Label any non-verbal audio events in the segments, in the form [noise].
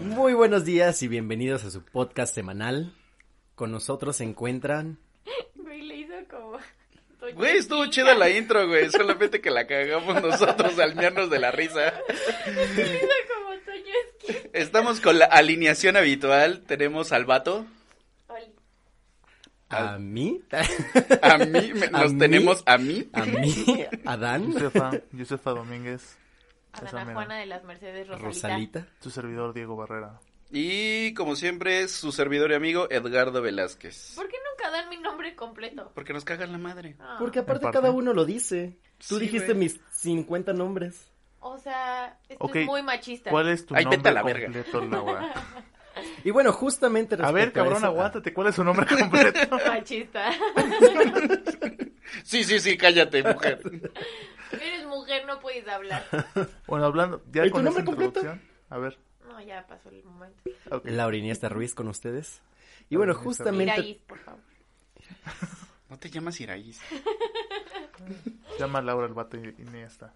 Muy buenos días y bienvenidos a su podcast semanal. Con nosotros se encuentran... Güey, le hizo como... Güey, estuvo chida la intro, güey. Solamente que la cagamos nosotros al mearnos de la risa. Le hizo como Toño. Estamos con la alineación habitual. Tenemos al vato. ¿A mí? [laughs] A mí, me- ¿A nos mí? tenemos a mí. ¿A mí? ¿Adán? Josefa, Josefa Domínguez, Adana mera. Juana de las Mercedes Rosalita. Rosalita. su servidor Diego Barrera. Y como siempre, su servidor y amigo Edgardo Velázquez. ¿Por qué nunca dan mi nombre completo? Porque nos cagan la madre. Ah. Porque aparte parte. cada uno lo dice. Tú Sí, dijiste güey. mis 50 nombres. O sea, esto Ok, es muy machista. ¿Cuál es tu Ay, vete nombre a la verga. completo, Laura? [laughs] Y bueno, justamente A ver, a cabrón, eso- aguántate. ¿Cuál es su nombre [laughs] completo? Machista. Sí, sí, sí, cállate, mujer. Eres mujer, no puedes hablar. Bueno, hablando ya ¿Y tu con nombre esta completo? introducción. A ver. No, ya pasó el momento. Laura Iniesta Ruiz con ustedes. Y bueno, justamente... Iraís, por favor. No te llamas Iraíz. [laughs] Llama a Laura el vato y Iniesta.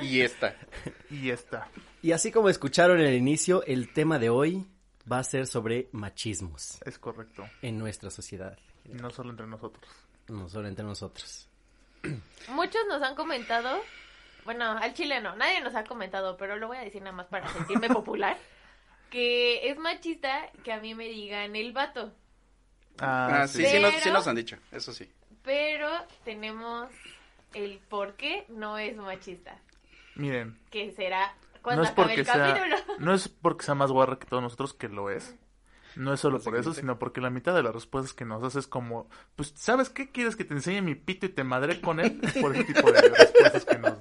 Y esta. Y esta. Y así como escucharon en el inicio, el tema de hoy va a ser sobre machismos Es correcto. en nuestra sociedad, Y no solo entre nosotros. no solo entre nosotros. Muchos nos han comentado, bueno, al chileno, nadie nos ha comentado, pero lo voy a decir nada más para sentirme [laughs] popular, que es machista que a mí me digan el vato. Ah, Ah, sí, sí. sí, nos, sí nos han dicho, eso sí. Pero tenemos el por qué no es machista, Miren, que será no cuando es acabe porque el sea, capítulo. [laughs] no es porque sea más guarra que todos nosotros que lo es. No es solo por eso, sino porque la mitad de las respuestas que nos haces es como, pues, ¿sabes qué? ¿Quieres que te enseñe mi pito y te madre con él? [laughs] Por ese tipo de respuestas que nos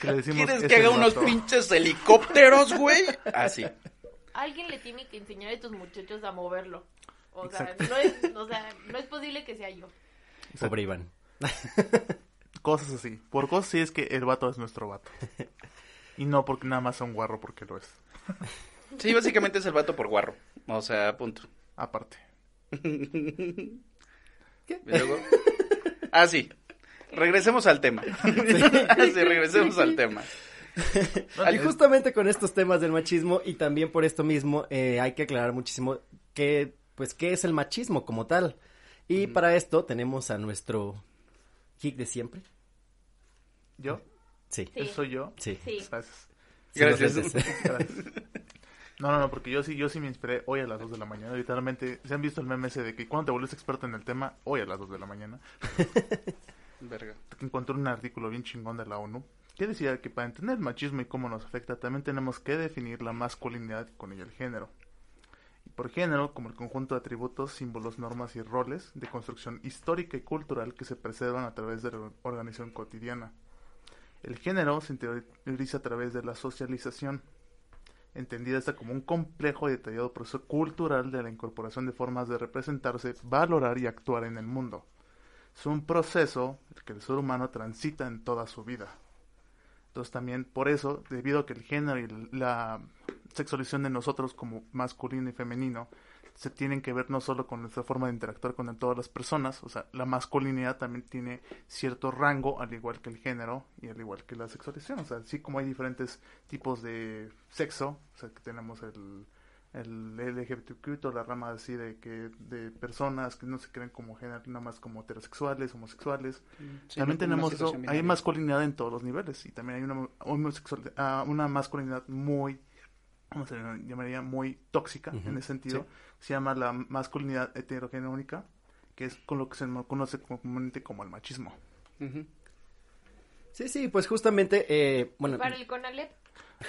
que le decimos. ¿Quieres "Es que haga unos vato". pinches helicópteros, güey? Así. Alguien le tiene que enseñar a tus muchachos a moverlo. O sea, no es, o sea, no es posible que sea yo. Pobre Iván. Cosas así. Por cosas sí es que el vato es nuestro vato. [laughs] Y no porque nada más sea un guarro porque lo es. [laughs] Sí, básicamente es el vato por guarro. O sea, punto. Aparte. ¿Y luego? Ah, sí. Regresemos al tema. Ah, [laughs] sí, regresemos al tema. Y justamente con estos temas del machismo y también por esto mismo eh, hay que aclarar muchísimo que, pues, qué es el machismo como tal. Y para esto tenemos a nuestro geek de siempre. ¿Yo? Sí. Sí. ¿Eso soy yo? Sí. Sí. [laughs] Gracias. No, no, no, porque yo sí, yo sí me inspiré hoy a las 2 de la mañana. Literalmente, ¿se han visto el meme ese de que cuando te vuelves experto en el tema? Hoy a las 2 de la mañana. [laughs] Verga. Encontré un artículo bien chingón de la ONU que decía que para entender el machismo y cómo nos afecta, también tenemos que definir la masculinidad y con el género. Y por género, como el conjunto de atributos, símbolos, normas y roles de construcción histórica y cultural que se preservan a través de la organización cotidiana. El género se interioriza a través de la socialización, entendida esta como un complejo y detallado proceso cultural de la incorporación de formas de representarse, valorar y actuar en el mundo. Es un proceso que el ser humano transita en toda su vida. Entonces también por eso, debido a que el género y la sexualización de nosotros como masculino y femenino se tienen que ver no solo con nuestra forma de interactuar con todas las personas, o sea, la masculinidad también tiene cierto rango, al igual que el género y al igual que la sexualización. O sea, así como hay diferentes tipos de sexo, o sea, que tenemos el, el LGBTQ, toda la rama así de que de personas que no se creen como género, nada más como heterosexuales, homosexuales. Sí, también tenemos eso, hay masculinidad en todos los niveles y también hay una ah, una masculinidad muy ¿cómo se llamaría? muy tóxica Ujú, en ese sentido. sí. Se llama la masculinidad heterogenónica, que es con lo que se conoce comúnmente como el machismo. Ujú. Sí, sí, pues justamente, eh, bueno, Para el CONALEP.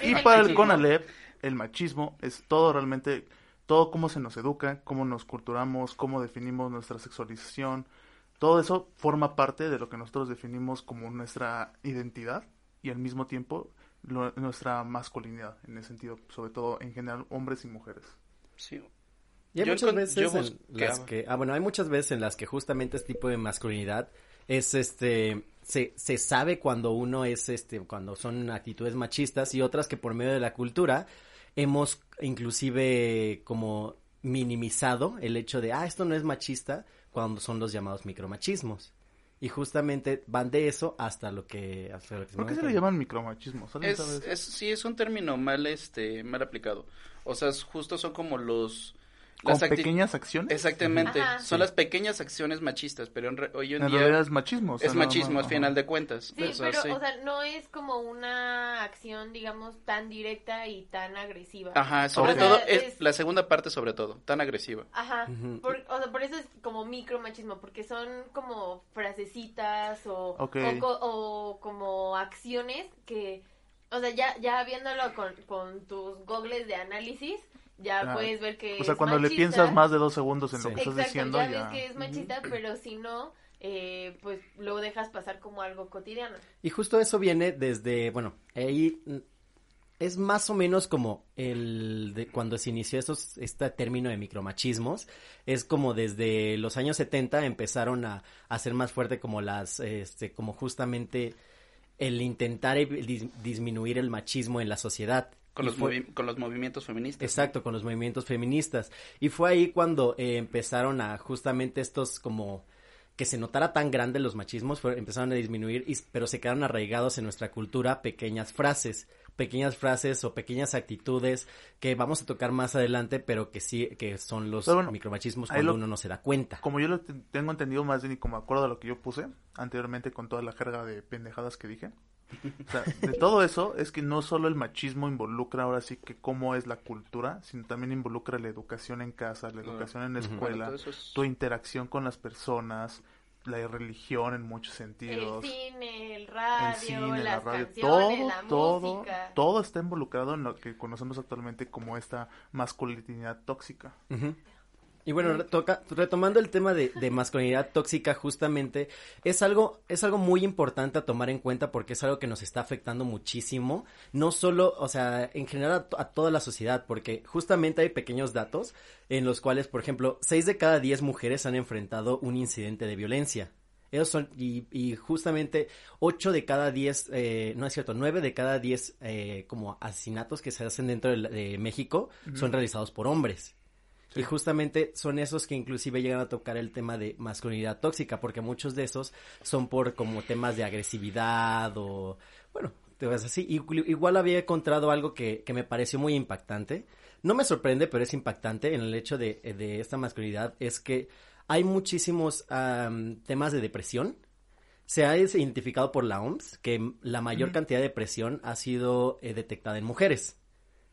Y para el. CONALEP, el machismo es todo realmente, todo cómo se nos educa, cómo nos culturamos, cómo definimos nuestra sexualización. Todo eso forma parte de lo que nosotros definimos como nuestra identidad y al mismo tiempo lo- nuestra masculinidad, en ese sentido, sobre todo en general hombres y mujeres. Sí. Y hay Yo muchas veces en las que, ah, bueno, hay muchas veces en las que justamente este tipo de masculinidad es este, se, se sabe cuando uno es este, cuando son actitudes machistas y otras que por medio de la cultura hemos inclusive como minimizado el hecho de, ah, esto no es machista cuando son los llamados micromachismos. Y justamente van de eso hasta lo que... Hasta lo que ¿Por qué se le llaman micromachismo? Es, sí, es un término mal, este, mal aplicado. O sea, es- justo son como los... ¿Con las acti- pequeñas acciones? Exactamente, Ajá. son las pequeñas acciones machistas, pero en re- hoy en, En día realidad es machismo. o sea, es nada machismo más, al ajá. final de cuentas. Sí, O sea, pero, sí. o sea, no es como una acción, digamos, tan directa y tan agresiva. Ajá, sobre Ok. todo, es, es- la segunda parte sobre todo, tan agresiva. Ajá, Ujú. por, o sea, por eso es como micromachismo, porque son como frasecitas o, Ok. o, o como acciones que, o sea, ya, ya viéndolo con, con tus gogles de análisis, ya Ah, puedes ver que O sea, es cuando le piensas más de dos segundos en lo que estás diciendo, ya, ya... ves que es machista, pero si no, eh, pues lo dejas pasar como algo cotidiano. Y justo eso viene desde, bueno, ahí es más o menos como el de cuando se inició esos, este término de micromachismos, es como desde los años 70 empezaron a, a hacer más fuerte como las, este, como justamente el intentar dis- disminuir el machismo en la sociedad. Con los, fue- con los movimientos feministas. ¿no? Exacto, con los movimientos feministas. Y fue ahí cuando eh, empezaron a justamente estos como que se notara tan grande los machismos, fue- empezaron a disminuir, y, pero se quedaron arraigados en nuestra cultura pequeñas frases, pequeñas frases o pequeñas actitudes que vamos a tocar más adelante, pero que sí, que son los bueno, micromachismos cuando lo- uno no se da cuenta. Como yo lo te- tengo entendido más bien y como acuerdo a lo que yo puse anteriormente con toda la jerga de pendejadas que dije. O sea, de todo eso es que no solo el machismo involucra ahora sí que cómo es la cultura, sino también involucra la educación en casa, la educación en la. Bueno, escuela, es- tu interacción con las personas, la religión en muchos sentidos. El cine, el el radio, cine, la radio, canciones, todo, la todo, música. todo está involucrado en lo que conocemos actualmente como esta masculinidad tóxica. Y bueno, retoca- retomando el tema de, de masculinidad tóxica, justamente es algo, es algo muy importante a tomar en cuenta porque es algo que nos está afectando muchísimo, no solo, o sea, en general a, to- a toda la sociedad, porque justamente hay pequeños datos en los cuales, por ejemplo, 6 de cada 10 mujeres han enfrentado un incidente de violencia. Esos son, y, y justamente 8 de cada 10, eh, no es cierto, 9 de cada 10 eh, como asesinatos que se hacen dentro de México son realizados por hombres. Y justamente son esos que inclusive llegan a tocar el tema de masculinidad tóxica, porque muchos de esos son por como temas de agresividad o, bueno, temas así. Igual, había encontrado algo que, que me pareció muy impactante. No me sorprende, pero es impactante en el hecho de, de esta masculinidad, es que hay muchísimos am, temas de depresión. Se ha identificado por la OMS que la mayor cantidad de depresión ha sido eh, detectada en mujeres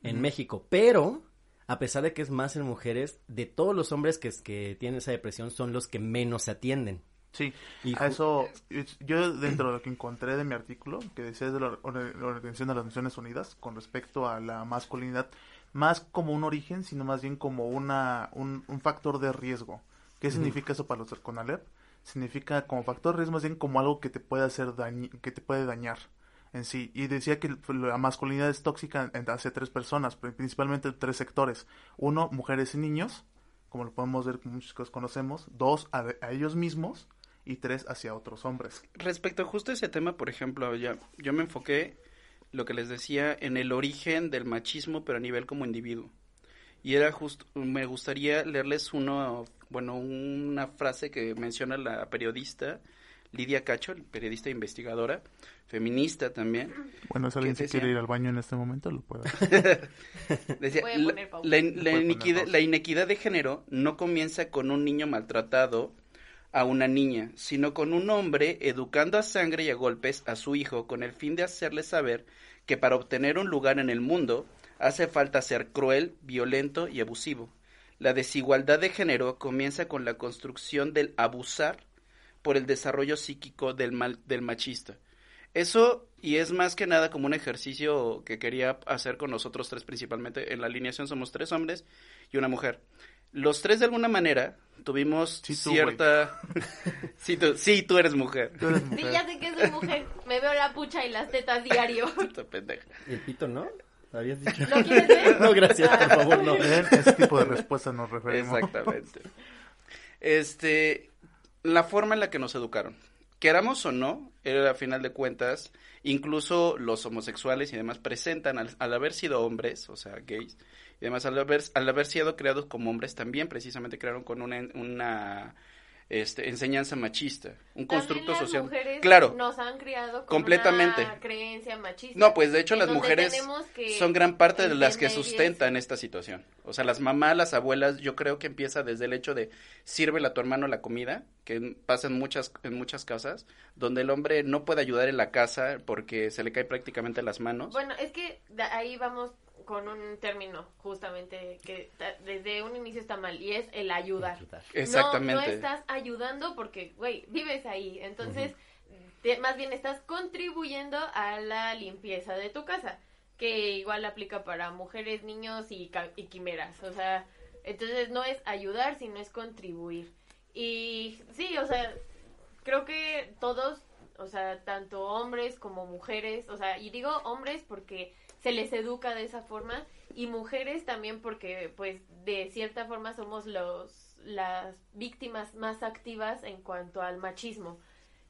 en México, pero a pesar de que es más en mujeres, de todos los hombres que, que tienen esa depresión son los que menos se atienden. Sí, Y a eso, es- yo dentro de lo que encontré de mi artículo, que decía de la, la Organización de las Naciones Unidas, con respecto a la masculinidad, más como un origen, sino más bien como una, un, un factor de riesgo. ¿Qué significa eso para los CONALEP? Significa como factor de riesgo, más bien como algo que te puede hacer dañi- que te puede dañar en sí. Y decía que la masculinidad es tóxica hacia tres personas, pri- principalmente tres sectores. Uno, mujeres y niños, como lo podemos ver, como muchos conocemos. Dos, a, a ellos mismos. Y tres, hacia otros hombres. Respecto a justo ese tema, por ejemplo, ya, yo me enfoqué, lo que les decía, en el origen del machismo, pero a nivel como individuo. Y era justo, me gustaría leerles uno, bueno, una frase que menciona la periodista Lidia Cacho, periodista e investigadora, feminista también. Bueno, si alguien ¿Qué se quiere ir al baño en este momento, lo puede hacer. [laughs] Decía, Voy a la, poner inequidad, la inequidad de género no comienza con un niño maltratado a una niña, sino con un hombre educando a sangre y a golpes a su hijo con el fin de hacerle saber que para obtener un lugar en el mundo hace falta ser cruel, violento y abusivo. La desigualdad de género comienza con la construcción del abusar por el desarrollo psíquico del, mal, del machista. Eso, y es más que nada como un ejercicio que quería hacer con nosotros tres principalmente. En la alineación somos tres hombres y una mujer. Los tres de alguna manera tuvimos Sí, tú, cierta... [laughs] sí, tú, sí, tú eres mujer. Tú eres Sí, mujer. ya sé que soy mujer. Me veo la pucha y las tetas diario. [laughs] Pendeja. ¿Y el pito no? ¿Habías dicho? ¿Lo quieres ver? [laughs] No, gracias, por favor, no. Ese tipo de respuestas nos referimos. Exactamente. Este, la forma en la que nos educaron. Queramos o no, era a final de cuentas, incluso los homosexuales y demás presentan al, al haber sido hombres, o sea, gays, y demás al haber, al haber sido creados como hombres, también precisamente crearon con una, una este, enseñanza machista, un constructo las social. mujeres Claro, Nos han criado con completamente. una creencia machista. No, pues de hecho las mujeres son gran parte de las que sustentan esta situación. O sea, las mamás, las abuelas, yo creo que empieza desde el hecho de sírvele a tu hermano la comida, que pasa en muchas, en muchas casas, donde el hombre no puede ayudar en la casa porque se le cae prácticamente las manos. Bueno, es que ahí vamos con un término justamente que ta- desde un inicio está mal y es el ayudar. Exactamente. No, no estás ayudando porque, güey, vives ahí. Entonces, te- más bien estás contribuyendo a la limpieza de tu casa, que igual aplica para mujeres, niños y, ca- y quimeras. O sea, entonces no es ayudar, sino es contribuir. Y sí, o sea, creo que todos, o sea, tanto hombres como mujeres, o sea, y digo hombres porque se les educa de esa forma y mujeres también porque pues de cierta forma somos los las víctimas más activas en cuanto al machismo.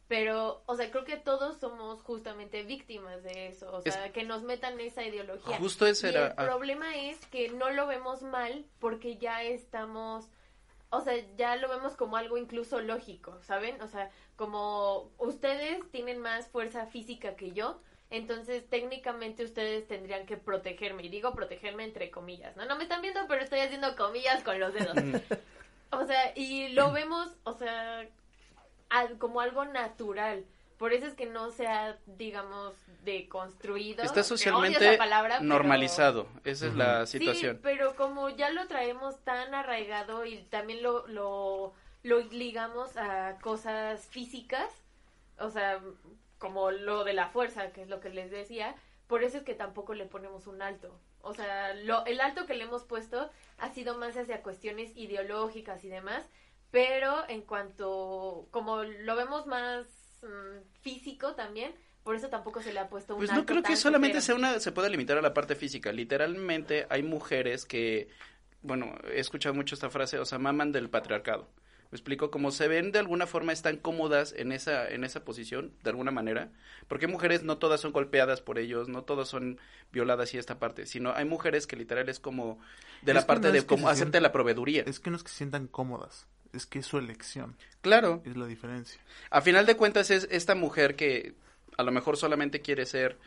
Pero, o sea, creo que todos somos justamente víctimas de eso, o sea, que nos metan esa ideología. Justo ese Y era- el ah. problema es que no lo vemos mal porque ya estamos o sea, ya lo vemos como algo incluso lógico, ¿saben? O sea, como ustedes tienen más fuerza física que yo, entonces técnicamente ustedes tendrían que protegerme. Y digo protegerme entre comillas, ¿no? No me están viendo, pero estoy haciendo comillas con los dedos. o sea, y lo vemos, o sea, al- como algo natural. Por eso es que no se ha, digamos, deconstruido. Está socialmente esa palabra, pero- normalizado. Esa es la Sí, situación. pero como ya lo traemos tan arraigado y también lo, lo, lo ligamos a cosas físicas, o sea, como lo de la fuerza, que es lo que les decía, por eso es que tampoco le ponemos un alto. O sea, lo, el alto que le hemos puesto ha sido más hacia cuestiones ideológicas y demás, pero en cuanto, como lo vemos más mm, físico también, por eso tampoco se le ha puesto un Pues alto no creo que solamente sea una, se pueda limitar a la parte física. Literalmente hay mujeres que, bueno, he escuchado mucho esta frase, o sea, maman del patriarcado. Me explico, como se ven de alguna forma están cómodas en esa, en esa posición, de alguna manera, porque hay mujeres no todas son golpeadas por ellos, no todas son violadas y esta parte, sino hay mujeres que literal es como de Es la parte no de se hacerte sientan- la proveeduría. Es que no es que se sientan cómodas, es que es su elección, Claro, es la diferencia. A final de cuentas es esta mujer que a lo mejor solamente quiere ser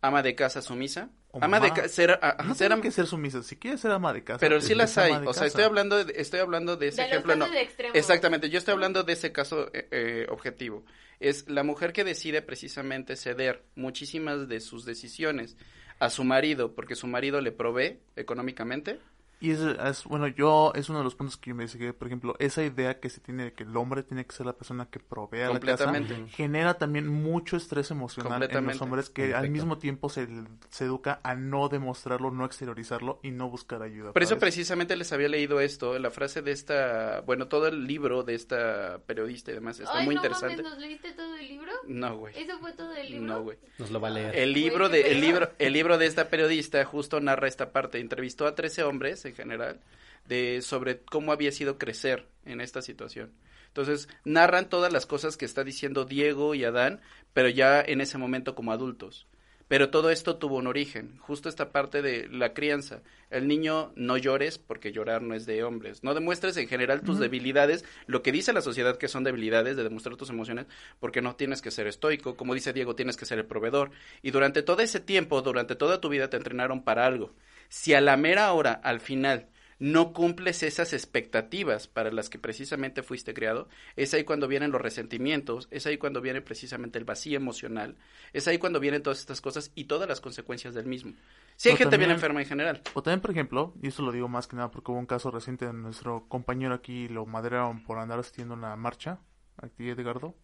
ama de casa sumisa. O ama de casa, ser, a- No ser tiene am- que ser sumisa, si quieres ser ama de casa. pero sí las hay. O sea, estoy hablando de, estoy hablando de ese De ejemplo. no. Exactamente, yo estoy hablando de ese caso eh, eh, objetivo. Es la mujer que decide precisamente ceder muchísimas de sus decisiones a su marido porque su marido le provee económicamente. Y es, es- bueno, yo, es uno de los puntos que yo me investigué, por ejemplo, esa idea que se tiene de que el hombre tiene que ser la persona que provea la casa, genera también mucho estrés emocional en los hombres que al mismo tiempo se, se educa a no demostrarlo, no exteriorizarlo y no buscar ayuda. Por eso precisamente les había leído esto, la frase de esta, bueno, todo el libro de esta periodista y demás, está Ay, muy no interesante. mames, ¿nos leíste todo el libro? No, güey. ¿Eso fue todo el libro? No, güey. Nos lo va a leer. El libro de el libro el libro de esta periodista justo narra esta parte. Entrevistó a 13 hombres en general de sobre cómo había sido crecer en esta situación. Entonces, narran todas las cosas que está diciendo Diego y Adán, pero ya en ese momento como adultos. Pero todo esto tuvo un origen, justo esta parte de la crianza. El niño no llores porque llorar no es de hombres. No demuestres en general tus debilidades, lo que dice la sociedad que son debilidades, de demostrar tus emociones, porque no tienes que ser estoico. Como dice Diego, tienes que ser el proveedor. Y durante todo ese tiempo, durante toda tu vida te entrenaron para algo. Si a la mera hora, al final, no cumples esas expectativas para las que precisamente fuiste creado, es ahí cuando vienen los resentimientos, es ahí cuando viene precisamente el vacío emocional, es ahí cuando vienen todas estas cosas y todas las consecuencias del mismo. Si hay gente bien enferma en general. O también, por ejemplo, y esto lo digo más que nada porque hubo un caso reciente de nuestro compañero aquí, lo madrearon por andar asistiendo a una marcha, aquí Edgardo.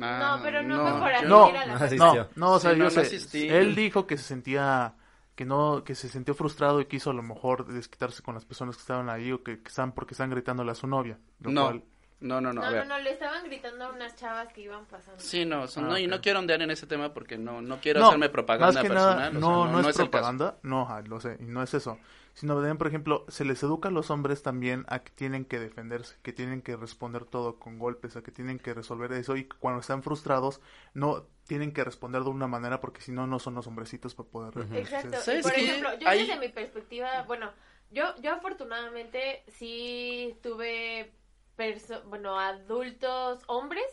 Ah, No, pero no No, la no. No, no, o sea, Sí, yo no, no sé, asistí. él dijo que se sentía que no que se sintió frustrado y quiso a lo mejor desquitarse con las personas que estaban ahí o que, que están porque están gritándole a su novia, lo No, cual- no, no, no, No, a no, ver. no, le estaban gritando a unas chavas que iban pasando. Sí, no, son- Ah, no, y no quiero ondear en ese tema porque no, no quiero No, hacerme propaganda más que personal. nada, o sea, no, no, es, caso. propaganda, no, ajá, lo sé, y no es eso, sino también, por ejemplo, se les educa a los hombres también a que tienen que defenderse, que tienen que responder todo con golpes, a que tienen que resolver eso y cuando están frustrados no tienen que responder de una manera porque si no, no son los hombrecitos para poder Exacto. ¿Sabes Y por ejemplo, yo Hay- desde mi perspectiva, bueno, yo, yo afortunadamente sí tuve bueno, adultos, hombres,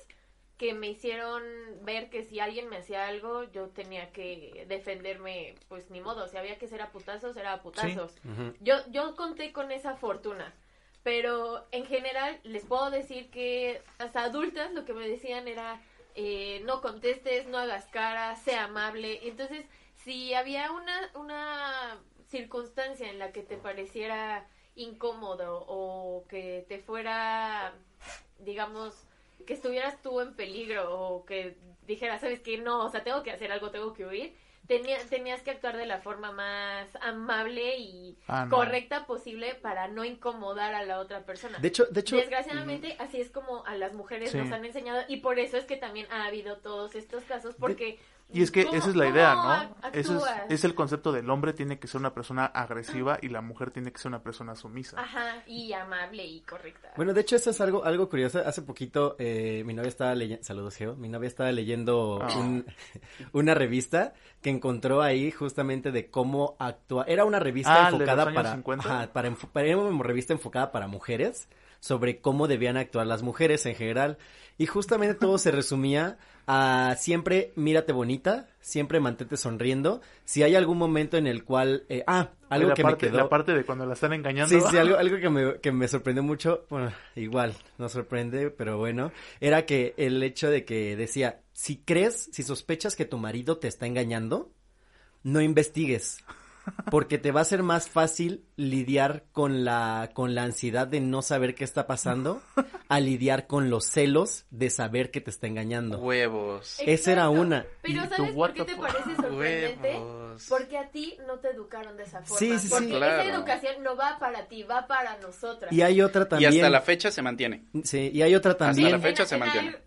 que me hicieron ver que si alguien me hacía algo, yo tenía que defenderme, pues ni modo, si había que ser a putazos, era a putazos. Yo, yo conté con esa fortuna, pero en general les puedo decir que hasta adultas lo que me decían era eh, no contestes, no hagas cara, sea amable. Entonces, si había una, una circunstancia en la que te pareciera incómodo o que te fuera, digamos, que estuvieras tú en peligro o que dijeras, ¿sabes qué? No, o sea, tengo que hacer algo, tengo que huir. Tenía, tenías que actuar de la forma más amable y Ah, no. correcta posible para no incomodar a la otra persona. De hecho, de hecho, Desgraciadamente, así es como a las mujeres Sí. nos han enseñado y por eso es que también ha habido todos estos casos porque... Y es que ¿cómo- esa es la idea, ¿no? Ese es, es el concepto del hombre tiene que ser una persona agresiva y la mujer tiene que ser una persona sumisa. Ajá, y amable y correcta. Bueno, de hecho, eso es algo, algo curioso. Hace poquito, eh, mi novia estaba leyendo, saludos, Geo, mi novia estaba leyendo Ah. un- [laughs] una revista que encontró ahí justamente de cómo actúa. Era una revista Ah, ¿el de los enfocada años para, 50? ajá, para, enfo- para- era una revista enfocada para mujeres sobre cómo debían actuar las mujeres en general. Y justamente todo se resumía a siempre mírate bonita, siempre mantente sonriendo. Si hay algún momento en el cual, eh, ah, algo la que parte, me quedó. La parte de cuando la están engañando. Sí, sí, algo, [laughs] algo que, me, que me sorprendió mucho, bueno, igual, no sorprende, pero bueno, era que el hecho de que decía, si crees, si sospechas que tu marido te está engañando, no investigues, porque te va a ser más fácil lidiar con la, con la ansiedad de no saber qué está pasando, a lidiar con los celos de saber que te está engañando. Huevos. esa era Exacto. una. Pero Y ¿sabes tu por qué te parece sorprendente? Huevos. Porque a ti no te educaron de esa forma. Sí, sí, sí. Porque Claro. esa educación no va para ti, va para nosotras. Y hay otra Y también. hasta la fecha se mantiene. Sí, y hay otra también. la fecha En- se en mantiene.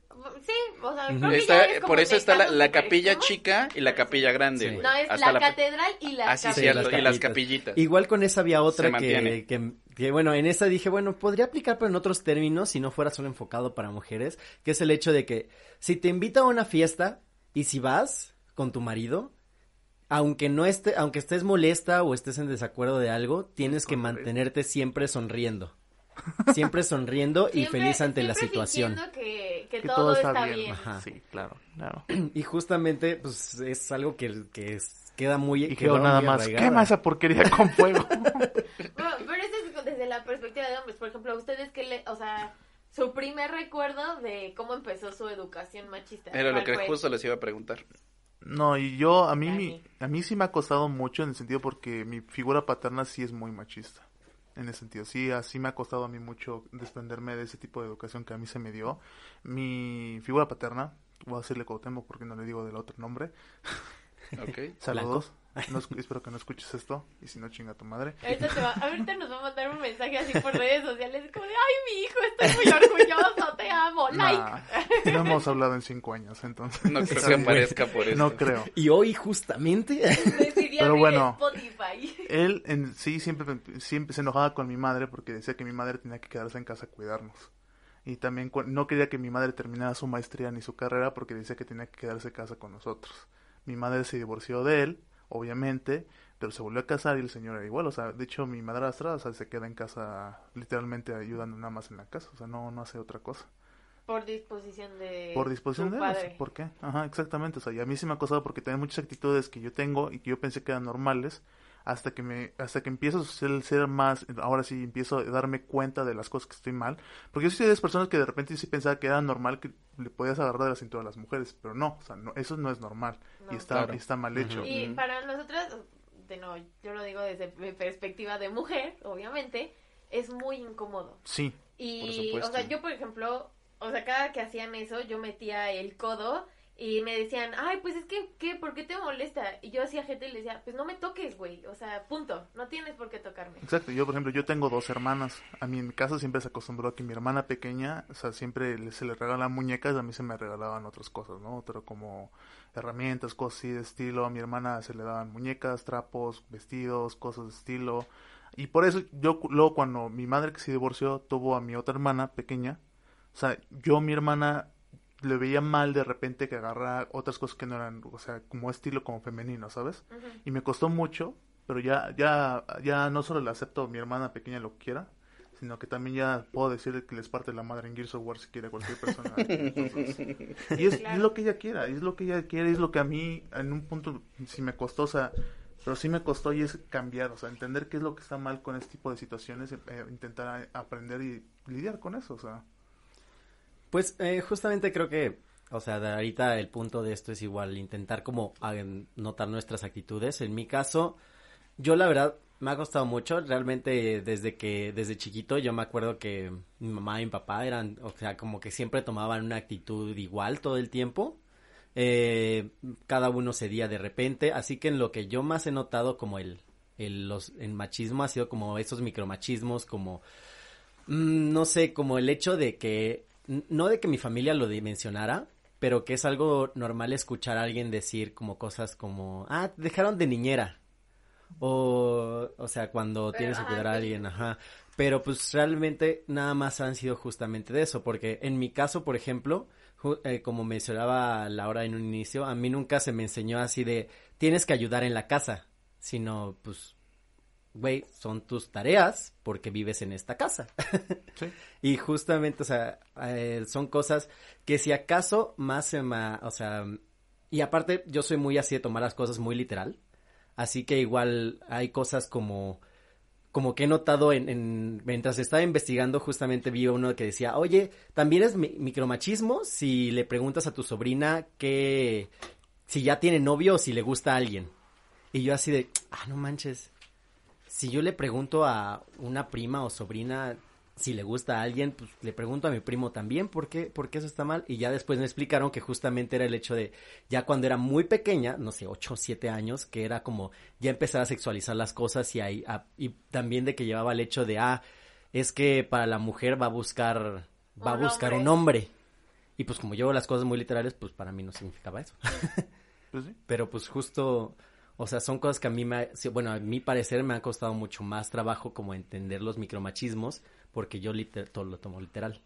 Al- Sí, o sea, Ujú. creo que Está- ya es como por eso está la, capilla chica y la capilla grande, Sí. No, es Hasta la, la- catedral y la Ah, sí. Sí, las y las capillitas. Igual con esa había otra que, que, que, bueno, en esa dije, bueno, podría aplicar pero en otros términos si no fuera solo enfocado para mujeres, que es el hecho de que si te invita a una fiesta y si vas con tu marido, aunque no esté, aunque estés molesta o estés en desacuerdo de algo, tienes que mantenerte siempre sonriendo. [laughs] Siempre sonriendo y Siempre- feliz ante la situación. Que, que Que todo, está, bien. Ajá. Sí, claro, claro. [clears throat] Y justamente, pues, es algo que, que es- queda muy... Y quedó nada más, arraigada. quema esa porquería con [laughs] fuego. Bueno, pero eso es desde la perspectiva de hombres. Por ejemplo, ustedes que le, o sea, su primer recuerdo de cómo empezó su educación machista. Era lo ¿cuál que fue? justo les iba a preguntar. No, y yo, a mí, mi- a mí sí me ha costado mucho en el sentido porque mi figura paterna sí es muy machista. En ese sentido, sí, así me ha costado a mí mucho desprenderme de ese tipo de educación que a mí se me dio. Mi figura paterna, voy a decirle Cuauhtémoc porque no le digo del otro nombre. Ok. [laughs] Saludos. No espero que no escuches esto y si no chinga tu madre. Ahorita, te va- ahorita nos va a mandar un mensaje así por [laughs] redes sociales como de, ay, mi hijo, estoy muy orgulloso, te amo, like. Nah, no hemos hablado en cinco años, entonces. No creo que aparezca por eso. No creo. Y hoy justamente... [laughs] Pero bueno. Spotify. Él en sí siempre, siempre se enojaba con mi madre porque decía que mi madre tenía que quedarse en casa a cuidarnos. Y también no quería que mi madre terminara su maestría ni su carrera porque decía que tenía que quedarse en casa con nosotros. Mi madre se divorció de él, obviamente, pero se volvió a casar y el señor era igual. O sea, de hecho mi madrastra o sea, se queda en casa literalmente ayudando nada más en la casa. O sea, no, no hace otra cosa. Por disposición de Por disposición de él, padre. ¿por qué? Ajá, exactamente, o sea, y a mí sí me ha costado porque tiene muchas actitudes que yo tengo y que yo pensé que eran normales, hasta que me, hasta que empiezo a ser, ser más, ahora sí empiezo a darme cuenta de las cosas que estoy mal, porque yo soy de esas personas que de repente sí pensaba que era normal que le podías agarrar de la cintura a las mujeres, pero no, o sea, no, eso no es normal, No. y está, Claro. y está mal hecho. Y para nosotras, de no, yo lo digo desde mi perspectiva de mujer, obviamente, es muy incómodo. Sí, Por Y, supuesto. o sea, yo, por ejemplo, o sea, cada que hacían eso, yo metía el codo y me decían, ay, pues es que, ¿qué? ¿Por qué te molesta? Y yo hacía gente y le decía, pues no me toques, güey. O sea, punto. No tienes por qué tocarme. Exacto, yo por ejemplo, yo tengo dos hermanas. A mí en mi casa siempre se acostumbró a que mi hermana pequeña, o sea, siempre se le regalan muñecas, a mí se me regalaban otras cosas, ¿no? Otro como herramientas, cosas así de estilo. A mi hermana se le daban muñecas, trapos, vestidos, cosas de estilo. Y por eso yo luego cuando mi madre que se divorció tuvo a mi otra hermana pequeña, o sea, yo mi hermana le veía mal de repente que agarrara otras cosas que no eran, o sea, como estilo como femenino, ¿sabes? Y me costó mucho, pero ya, ya, ya no solo le acepto a mi hermana pequeña lo que quiera, sino que también ya puedo decirle que les parte la madre en Gears of War si quiere cualquier persona. [laughs] Y es, Claro. es lo que ella quiera, es lo que ella quiere, es lo que a mí en un punto sí me costó, o sea, pero sí me costó y es cambiar, o sea, entender qué es lo que está mal con este tipo de situaciones, eh, intentar a- aprender y lidiar con eso, o sea. Pues eh, justamente creo que, o sea, de ahorita el punto de esto es igual, intentar como ah, notar nuestras actitudes. En mi caso, yo la verdad me ha costado mucho, realmente desde que, desde chiquito yo me acuerdo que mi mamá y mi papá eran, o sea, como que siempre tomaban una actitud igual todo el tiempo. Eh, cada uno cedía de repente, así que en lo que yo más he notado como el, el, los, el machismo ha sido como esos micromachismos, como Mm, no sé, como el hecho de que, no de que mi familia lo dimensionara, pero que es algo normal escuchar a alguien decir como cosas como, ah, te dejaron de niñera. O, o sea, cuando Pero, tienes que cuidar a alguien, ajá. Pero pues realmente nada más han sido justamente de eso, porque en mi caso, por ejemplo, eh, como mencionaba Laura en un inicio, a mí nunca se me enseñó así de, tienes que ayudar en la casa, sino pues, güey, son tus tareas porque vives en esta casa. [laughs] Sí. Y justamente, o sea, eh, son cosas que si acaso más se ma, o sea, y aparte yo soy muy así de tomar las cosas muy literal, así que igual hay cosas como, como que he notado en, en- mientras estaba investigando justamente vi uno que decía, oye, también es mi- micromachismo si le preguntas a tu sobrina que, si ya tiene novio o si le gusta a alguien. Y yo así de, ah, no manches, si yo le pregunto a una prima o sobrina si le gusta a alguien, pues le pregunto a mi primo también por qué, por qué eso está mal. Y ya después me explicaron que justamente era el hecho de, ya cuando era muy pequeña, no sé, ocho o siete años, que era como ya empezar a sexualizar las cosas y ahí, a- y también de que llevaba el hecho de, ah, es que para la mujer va a buscar, va a Un buscar hombre. un hombre. Y pues como llevo las cosas muy literales, pues para mí no significaba eso. [laughs] Pues sí. Pero pues justo, o sea, son cosas que a mí me, bueno, a mi parecer me ha costado mucho más trabajo como entender los micromachismos, porque yo liter- todo lo tomo literal.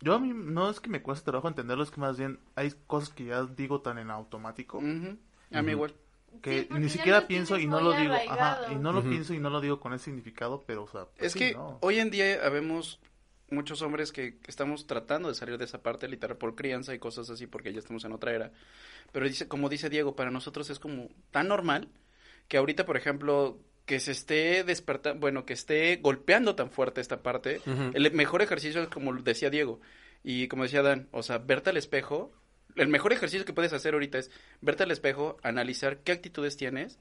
Yo a mí no es que me cueste trabajo entenderlo, es que más bien hay cosas que ya digo tan en automático. A mí igual. que Sí, ni siquiera pienso y no lo digo, ajá, y no lo pienso y no lo digo con ese significado, pero o sea, pues Es sí, que ¿no? hoy en día habemos muchos hombres que estamos tratando de salir de esa parte literal por crianza y cosas así porque ya estamos en otra era. Pero dice, como dice Diego, para nosotros es como tan normal que ahorita, por ejemplo, que se esté despertando, bueno, que esté golpeando tan fuerte esta parte, el mejor ejercicio es como decía Diego y como decía Dan, o sea, verte al espejo, el mejor ejercicio que puedes hacer ahorita es verte al espejo, analizar qué actitudes tienes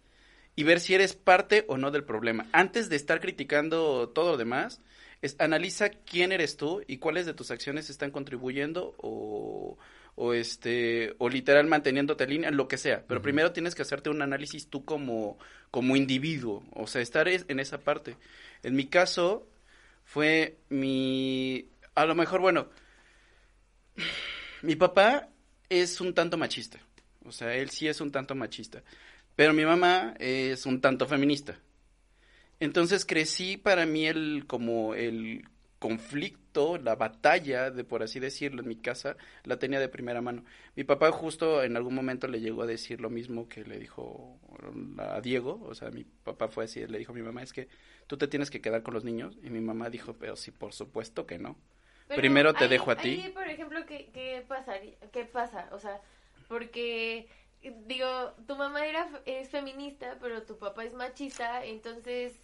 y ver si eres parte o no del problema. Antes de estar criticando todo lo demás, es, analiza quién eres tú y cuáles de tus acciones están contribuyendo o, o este o literal manteniéndote en línea, lo que sea. Pero primero tienes que hacerte un análisis tú como, como individuo, o sea, estar es- en esa parte. En mi caso fue mi, a lo mejor, bueno, mi papá es un tanto machista, o sea, él sí es un tanto machista, pero mi mamá es un tanto feminista. Entonces crecí para mí el como el conflicto, la batalla, de por así decirlo, en mi casa, la tenía de primera mano. Mi papá justo en algún momento le llegó a decir lo mismo que le dijo a Diego, o sea, mi papá fue así, le dijo a mi mamá, es que tú te tienes que quedar con los niños, y mi mamá dijo, pero sí, por supuesto que no. Pero Primero te ahí- dejo a ti. ahí, por ejemplo, ¿qué, qué, pasaría, ¿qué pasa? O sea, porque, digo, tu mamá era, es feminista, pero tu papá es machista, entonces,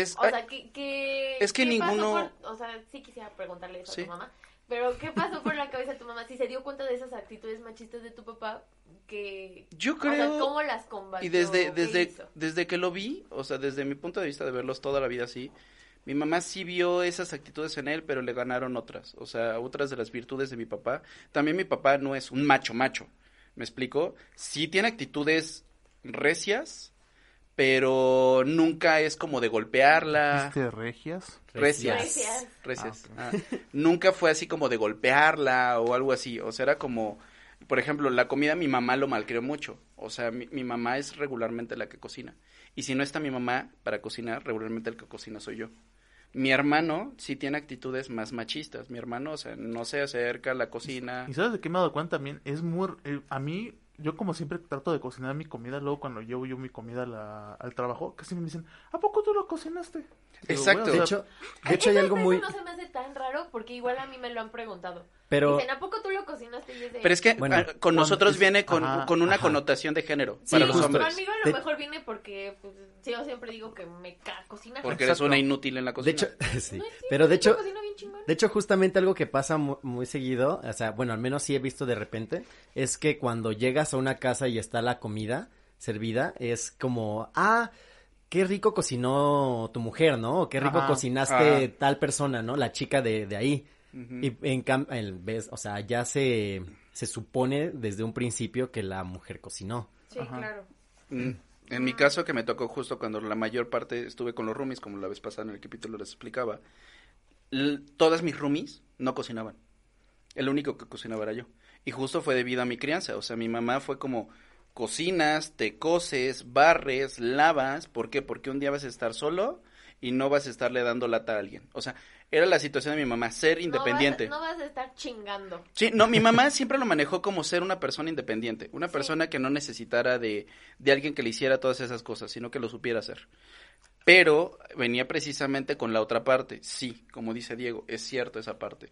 Es, o sea, ¿qué, qué, Es que qué pasó ninguno- por- o sea, sí quisiera preguntarle eso Sí. a tu mamá, pero ¿qué pasó por la cabeza de tu mamá? Si se dio cuenta de esas actitudes machistas de tu papá, que... yo O sea, creo... ¿cómo las combatió? Y desde, ¿Qué desde, hizo? desde que lo vi, o sea, desde mi punto de vista de verlos toda la vida así, mi mamá sí vio esas actitudes en él, pero le ganaron otras, o sea, otras de las virtudes de mi papá. También mi papá no es un macho macho, ¿me explico? Sí tiene actitudes recias, pero nunca es como de golpearla. ¿Viste regias? Recias. Recias. Recias. Ah, Ah, [laughs] nunca fue así como de golpearla o algo así. O sea, era como, por ejemplo, la comida mi mamá lo malcrió mucho. O sea, mi, mi mamá es regularmente la que cocina. Y si no está mi mamá para cocinar, regularmente el que cocina soy yo. Mi hermano sí tiene actitudes más machistas. Mi hermano, o sea, no se acerca a la cocina. ¿Y sabes de qué me he dado cuenta también? Es muy... eh, a mí yo como siempre trato de cocinar mi comida, luego cuando llevo yo mi comida la- al trabajo, casi me dicen, ¿a poco tú lo cocinaste? Digo, Exacto. "Güey, o De sea, hecho, de hecho hay algo muy... no se me hace tan raro porque igual a mí me lo han preguntado. Pero... Dicen, ¿a poco tú lo cocinaste? Y es de, Pero es que Bueno, ah, con cuando nosotros es- viene con, ajá, con una ajá. connotación de género Sí, para los justo. hombres. Conmigo a lo De- mejor viene porque pues, yo siempre digo que me caga cocinar. Porque eres una inútil en la De cocina. hecho, [laughs] sí. No es cierto, Pero de hecho, cocino bien chingón. De hecho, justamente algo que pasa mu- muy, seguido, o sea, bueno, al menos sí he visto de repente, es que cuando llegas a una casa y está la comida servida, es como, ah, qué rico cocinó tu mujer, ¿no? O qué rico Ajá. cocinaste Ajá. tal persona, ¿no? La chica de, de ahí. Y en cambio, ves, o sea, ya se, se supone desde un principio que la mujer cocinó. Sí, Ajá. claro. Mm, En mi caso, que me tocó justo cuando la mayor parte estuve con los roomies, como la vez pasada en el capítulo les explicaba, todas mis roomies no cocinaban. El único que cocinaba era yo. Y justo fue debido a mi crianza. O sea, mi mamá fue como, cocinas, te coses, barres, lavas. ¿Por qué? Porque un día vas a estar solo y no vas a estarle dando lata a alguien. O sea, era la situación de mi mamá, ser independiente. No vas, no vas a estar chingando. Sí, no, mi mamá siempre lo manejó como ser una persona independiente, una Sí. persona que no necesitara de, de alguien que le hiciera todas esas cosas, sino que lo supiera hacer. Pero venía precisamente con la otra parte. Sí, como dice Diego, es cierto esa parte.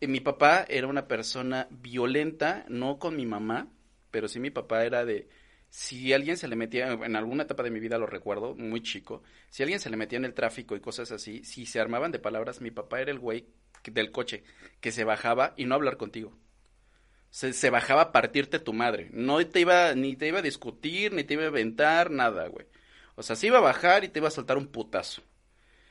Eh, mi papá era una persona violenta, no con mi mamá, pero sí mi papá era de, si alguien se le metía, en alguna etapa de mi vida lo recuerdo, muy chico, si alguien se le metía en el tráfico y cosas así, si se armaban de palabras, mi papá era el güey del coche que se bajaba y no hablar contigo. Se, se bajaba a partirte tu madre. No te iba, ni te iba a discutir, ni te iba a inventar, nada, güey. O sea, se iba a bajar y te iba a soltar un putazo.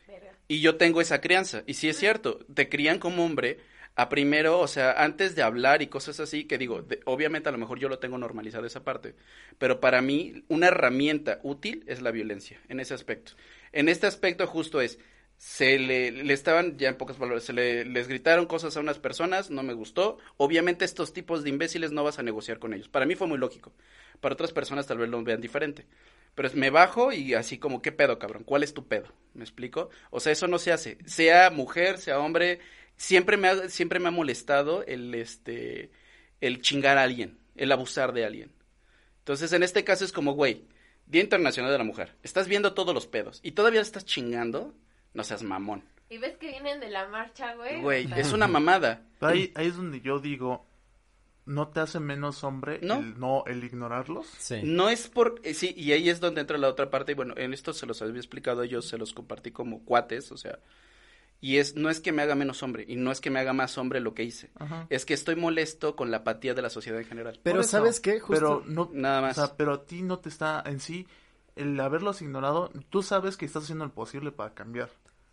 Verga. Y yo tengo esa crianza. Y sí es cierto, te crían como hombre a primero, o sea, antes de hablar y cosas así, que digo, obviamente a lo mejor yo lo tengo normalizado esa parte, pero para mí una herramienta útil es la violencia, en ese aspecto. En este aspecto justo es, se le, le estaban, ya en pocas palabras, se le, les gritaron cosas a unas personas, no me gustó, obviamente estos tipos de imbéciles no vas a negociar con ellos. Para mí fue muy lógico, para otras personas tal vez lo vean diferente. Pero es, me bajo y así como, ¿qué pedo, cabrón? ¿Cuál es tu pedo? ¿Me explico? O sea, eso no se hace. Sea mujer, sea hombre, siempre me ha, siempre me ha molestado el, este, el chingar a alguien, el abusar de alguien. Entonces, en este caso es como, güey, Día Internacional de la Mujer. Estás viendo todos los pedos y todavía estás chingando, no seas mamón. Y ves que vienen de la marcha, güey. Güey, es una mamada. Ahí, ahí es donde yo digo, ¿no te hace menos hombre No. el no el ignorarlos? Sí. No es por, eh, sí, y ahí es donde entra la otra parte, y bueno, en esto se los había explicado yo, se los compartí como cuates, o sea, y es, no es que me haga menos hombre, y no es que me haga más hombre lo que hice, Ajá. es que estoy molesto con la apatía de la sociedad en general. Pero ¿sabes qué? Justo... Pero no, Nada más. O sea, pero a ti no te está en sí el haberlos ignorado. Tú sabes que estás haciendo lo posible para cambiar.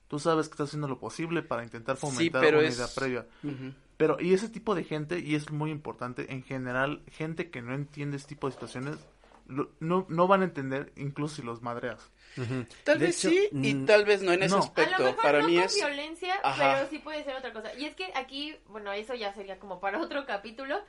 Tú sabes que estás haciendo lo posible para intentar fomentar pero una es- idea previa. Pero, y ese tipo de gente, y es muy importante, en general, gente que no entiende este tipo de situaciones, no, no van a entender, incluso si los madreas. Tal De vez hecho, sí, y tal vez no en ese no. A aspecto. lo mejor Para no mí con es... violencia, Ajá. pero sí puede ser otra cosa. Y es que aquí, bueno, eso ya sería como para [laughs] otro capítulo,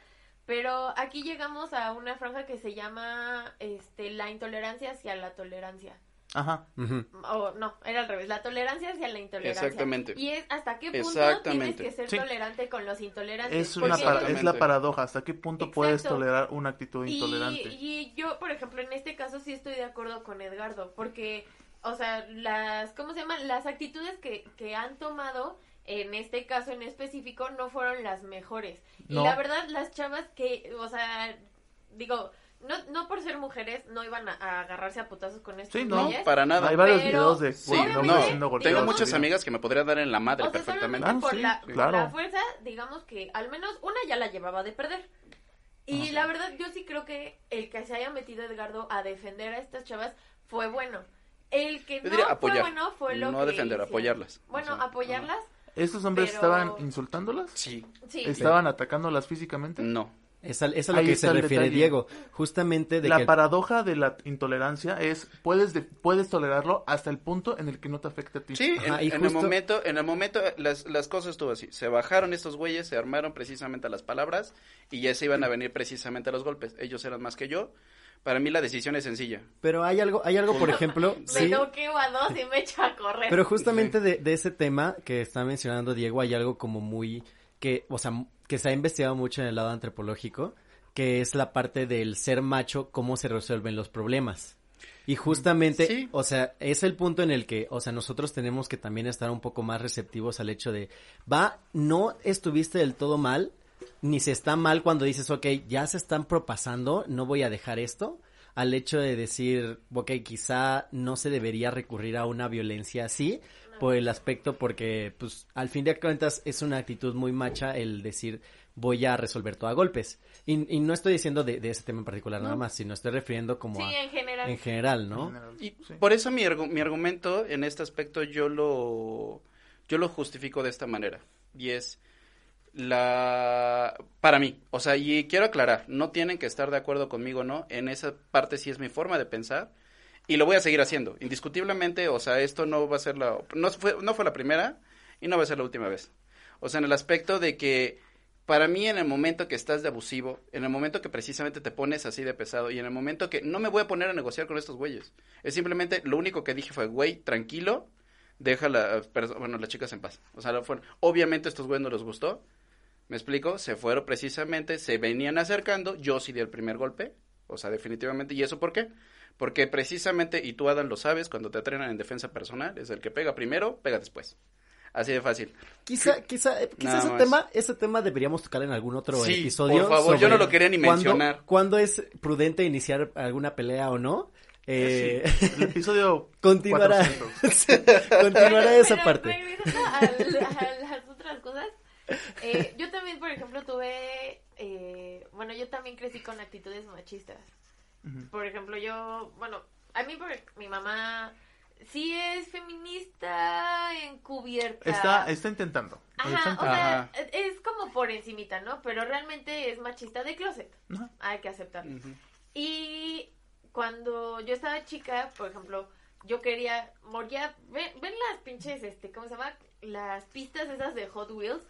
pero aquí llegamos a una franja que se llama este la intolerancia hacia la tolerancia. Ajá. ujú. O no, era al revés, la tolerancia hacia la intolerancia. Exactamente. Y es hasta qué punto Exactamente. tienes que ser Sí. tolerante con los intolerantes. Es, una para- es la paradoja. ¿Hasta qué punto puedes tolerar una actitud Y, intolerante? y yo, por ejemplo, en este caso sí estoy de acuerdo con Edgardo, porque, o sea, las, ¿cómo se llama? Las actitudes que, que han tomado en este caso en específico no fueron las mejores. No. Y la verdad, las chavas que, o sea, digo, no, no por ser mujeres no iban a, a agarrarse a putazos con estos Sí, no, güeyes. Para nada. Hay varios pero- videos de Sí, güey, obviamente, hombres no, siendo golpeados tengo muchas amigas que me podrían dar en la madre O sea, perfectamente. solamente Ah, por, sí, la, por claro. la fuerza, digamos que al menos una ya la llevaba de perder. Y Ajá. la verdad, yo sí creo que el que se haya metido Edgardo a defender a estas chavas fue bueno. El que Yo no diría fue apoyar, bueno fue lo no que defender, hicieron. apoyarlas. Bueno, O sea, apoyarlas, ¿Estos hombres Pero- estaban insultándolas? Sí, sí. ¿Estaban atacándolas físicamente? no. Es, a lo Ahí que se refiere detalle. Diego. Justamente de la que... paradoja de la intolerancia es puedes de- puedes tolerarlo hasta el punto en el que no te afecte a ti. Sí, Ajá, en, y en el momento, en el momento las, las cosas estuvo así. Se bajaron estos güeyes, se armaron precisamente a las palabras y ya se iban a venir precisamente a los golpes. Ellos eran más que yo. Para mí la decisión es sencilla. Pero hay algo, hay algo, por ejemplo... [laughs] Me sí, noqueo a dos y me echo a correr. Pero justamente de, de ese tema que está mencionando Diego, hay algo como muy que, o sea, que se ha investigado mucho en el lado antropológico, que es la parte del ser macho, cómo se resuelven los problemas. Y justamente, Sí. o sea, es el punto en el que, o sea, nosotros tenemos que también estar un poco más receptivos al hecho de, va, no estuviste del todo mal, ni se está mal cuando dices, ok, ya se están propasando, no voy a dejar esto, al hecho de decir, ok, quizá no se debería recurrir a una violencia así, por el aspecto, porque, pues, al fin de cuentas es una actitud muy macha el decir, voy a resolver todo a golpes. Y, y no estoy diciendo de, de ese tema en particular nada más, sino estoy refiriendo como Sí, a, en general. en general, ¿no? En general, Y sí. por eso mi, argu- mi argumento en este aspecto yo lo, yo lo justifico de esta manera. Y es la... Para mí, o sea, y quiero aclarar, no tienen que estar de acuerdo conmigo, ¿no? En esa parte sí es mi forma de pensar. Y lo voy a seguir haciendo. Indiscutiblemente, o sea, esto no va a ser la... No fue, no fue la primera y no va a ser la última vez. O sea, en el aspecto de que para mí en el momento que estás de abusivo, en el momento que precisamente te pones así de pesado y en el momento que no me voy a poner a negociar con estos güeyes. Es simplemente lo único que dije fue, güey, tranquilo, deja bueno, las chicas en paz. O sea, obviamente estos güeyes no les gustó. ¿Me explico? Se fueron precisamente, se venían acercando, yo sí di el primer golpe, o sea, definitivamente. ¿Y eso por qué? Porque precisamente, y tú Adam lo sabes, cuando te entrenan en defensa personal, es el que pega primero, pega después. Así de fácil. Quizá, quizá, eh, quizá ese más. tema, ese tema deberíamos tocar en algún otro Sí, episodio. por favor, yo no lo quería ni cuándo- mencionar. ¿Cuándo es prudente iniciar alguna pelea o no? Eh, Sí, el [laughs] episodio continuará, 400. [laughs] continuará Pero- esa pero parte. regresando a, a las otras cosas, eh, yo también, por ejemplo, tuve, eh, bueno, yo también crecí con actitudes machistas. Por ejemplo, yo, bueno, a mí por, mi mamá sí es feminista encubierta. Está, está intentando. Ajá, Está o sea, Ajá. es como por encimita, ¿no? Pero realmente es machista de closet. Ajá. Hay que aceptarlo. Y cuando yo estaba chica, por ejemplo, yo quería, moría, ven, ven las pinches, este, ¿cómo se llama? Las pistas esas de Hot Wheels.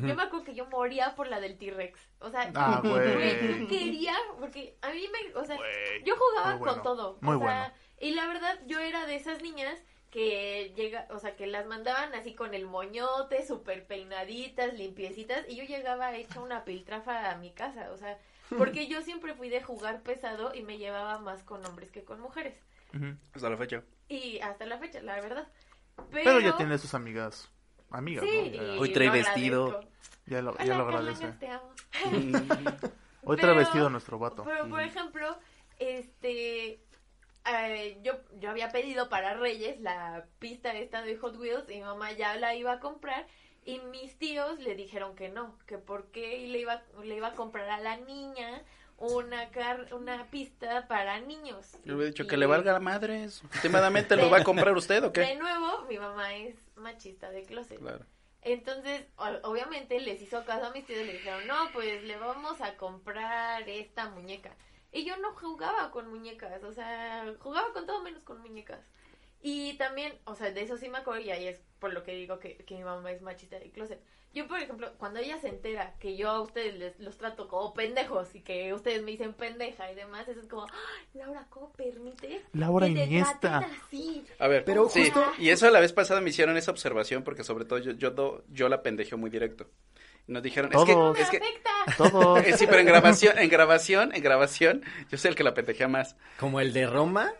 Yo me acuerdo que yo moría por la del T-Rex. O sea, Ah, yo- quería, porque a mí me, o sea, yo jugaba muy bueno, con todo. muy o sea, bueno. Y la verdad, yo era de esas niñas que llega, o sea, que las mandaban así con el moñote, súper peinaditas, limpiecitas, y yo llegaba hecha una piltrafa a mi casa, o sea, [laughs] porque yo siempre fui de jugar pesado y me llevaba más con hombres que con mujeres. Hasta la fecha. Y hasta la fecha, la verdad. Pero, Pero ya tiene sus amigas. Amigas, Sí, ¿no? Hoy trae vestido. ya lo, ya lo te amo. [laughs] Hoy trae Pero- vestido nuestro vato. Pero, por ejemplo, este, eh, yo, yo había pedido para Reyes la pista esta de Hot Wheels y mi mamá ya la iba a comprar y mis tíos le dijeron que no, que porque le iba, le iba a comprar a la niña una car una pista para niños. Yo hubiera dicho Y- que le valga la madre eso. Últimamente lo va a comprar usted o [laughs] De qué? nuevo, mi mamá es machista de closet. Claro. Entonces, obviamente les hizo caso a mis tíos y le dijeron, no, pues le vamos a comprar esta muñeca. Y yo no jugaba con muñecas, o sea, jugaba con todo menos con muñecas. Y también, o sea, de eso sí me acuerdo y ahí es por lo que digo que, que mi mamá es machista de closet. Yo, por ejemplo, cuando ella se entera que yo a ustedes les, los trato como pendejos y que ustedes me dicen pendeja y demás, eso es como, "Ay, Laura, ¿cómo permites? Laura que te Iniesta. traten así?" A ver, Pero sí, justo- y eso la vez pasada me hicieron esa observación porque sobre todo yo, yo, do- yo la pendejeo muy directo. Y nos dijeron, es que, Todos. Me es que, afecta. [laughs] Todo. eh, sí, pero en grabación, en grabación, en grabación, yo soy el que la pendejea más. Como el de Roma.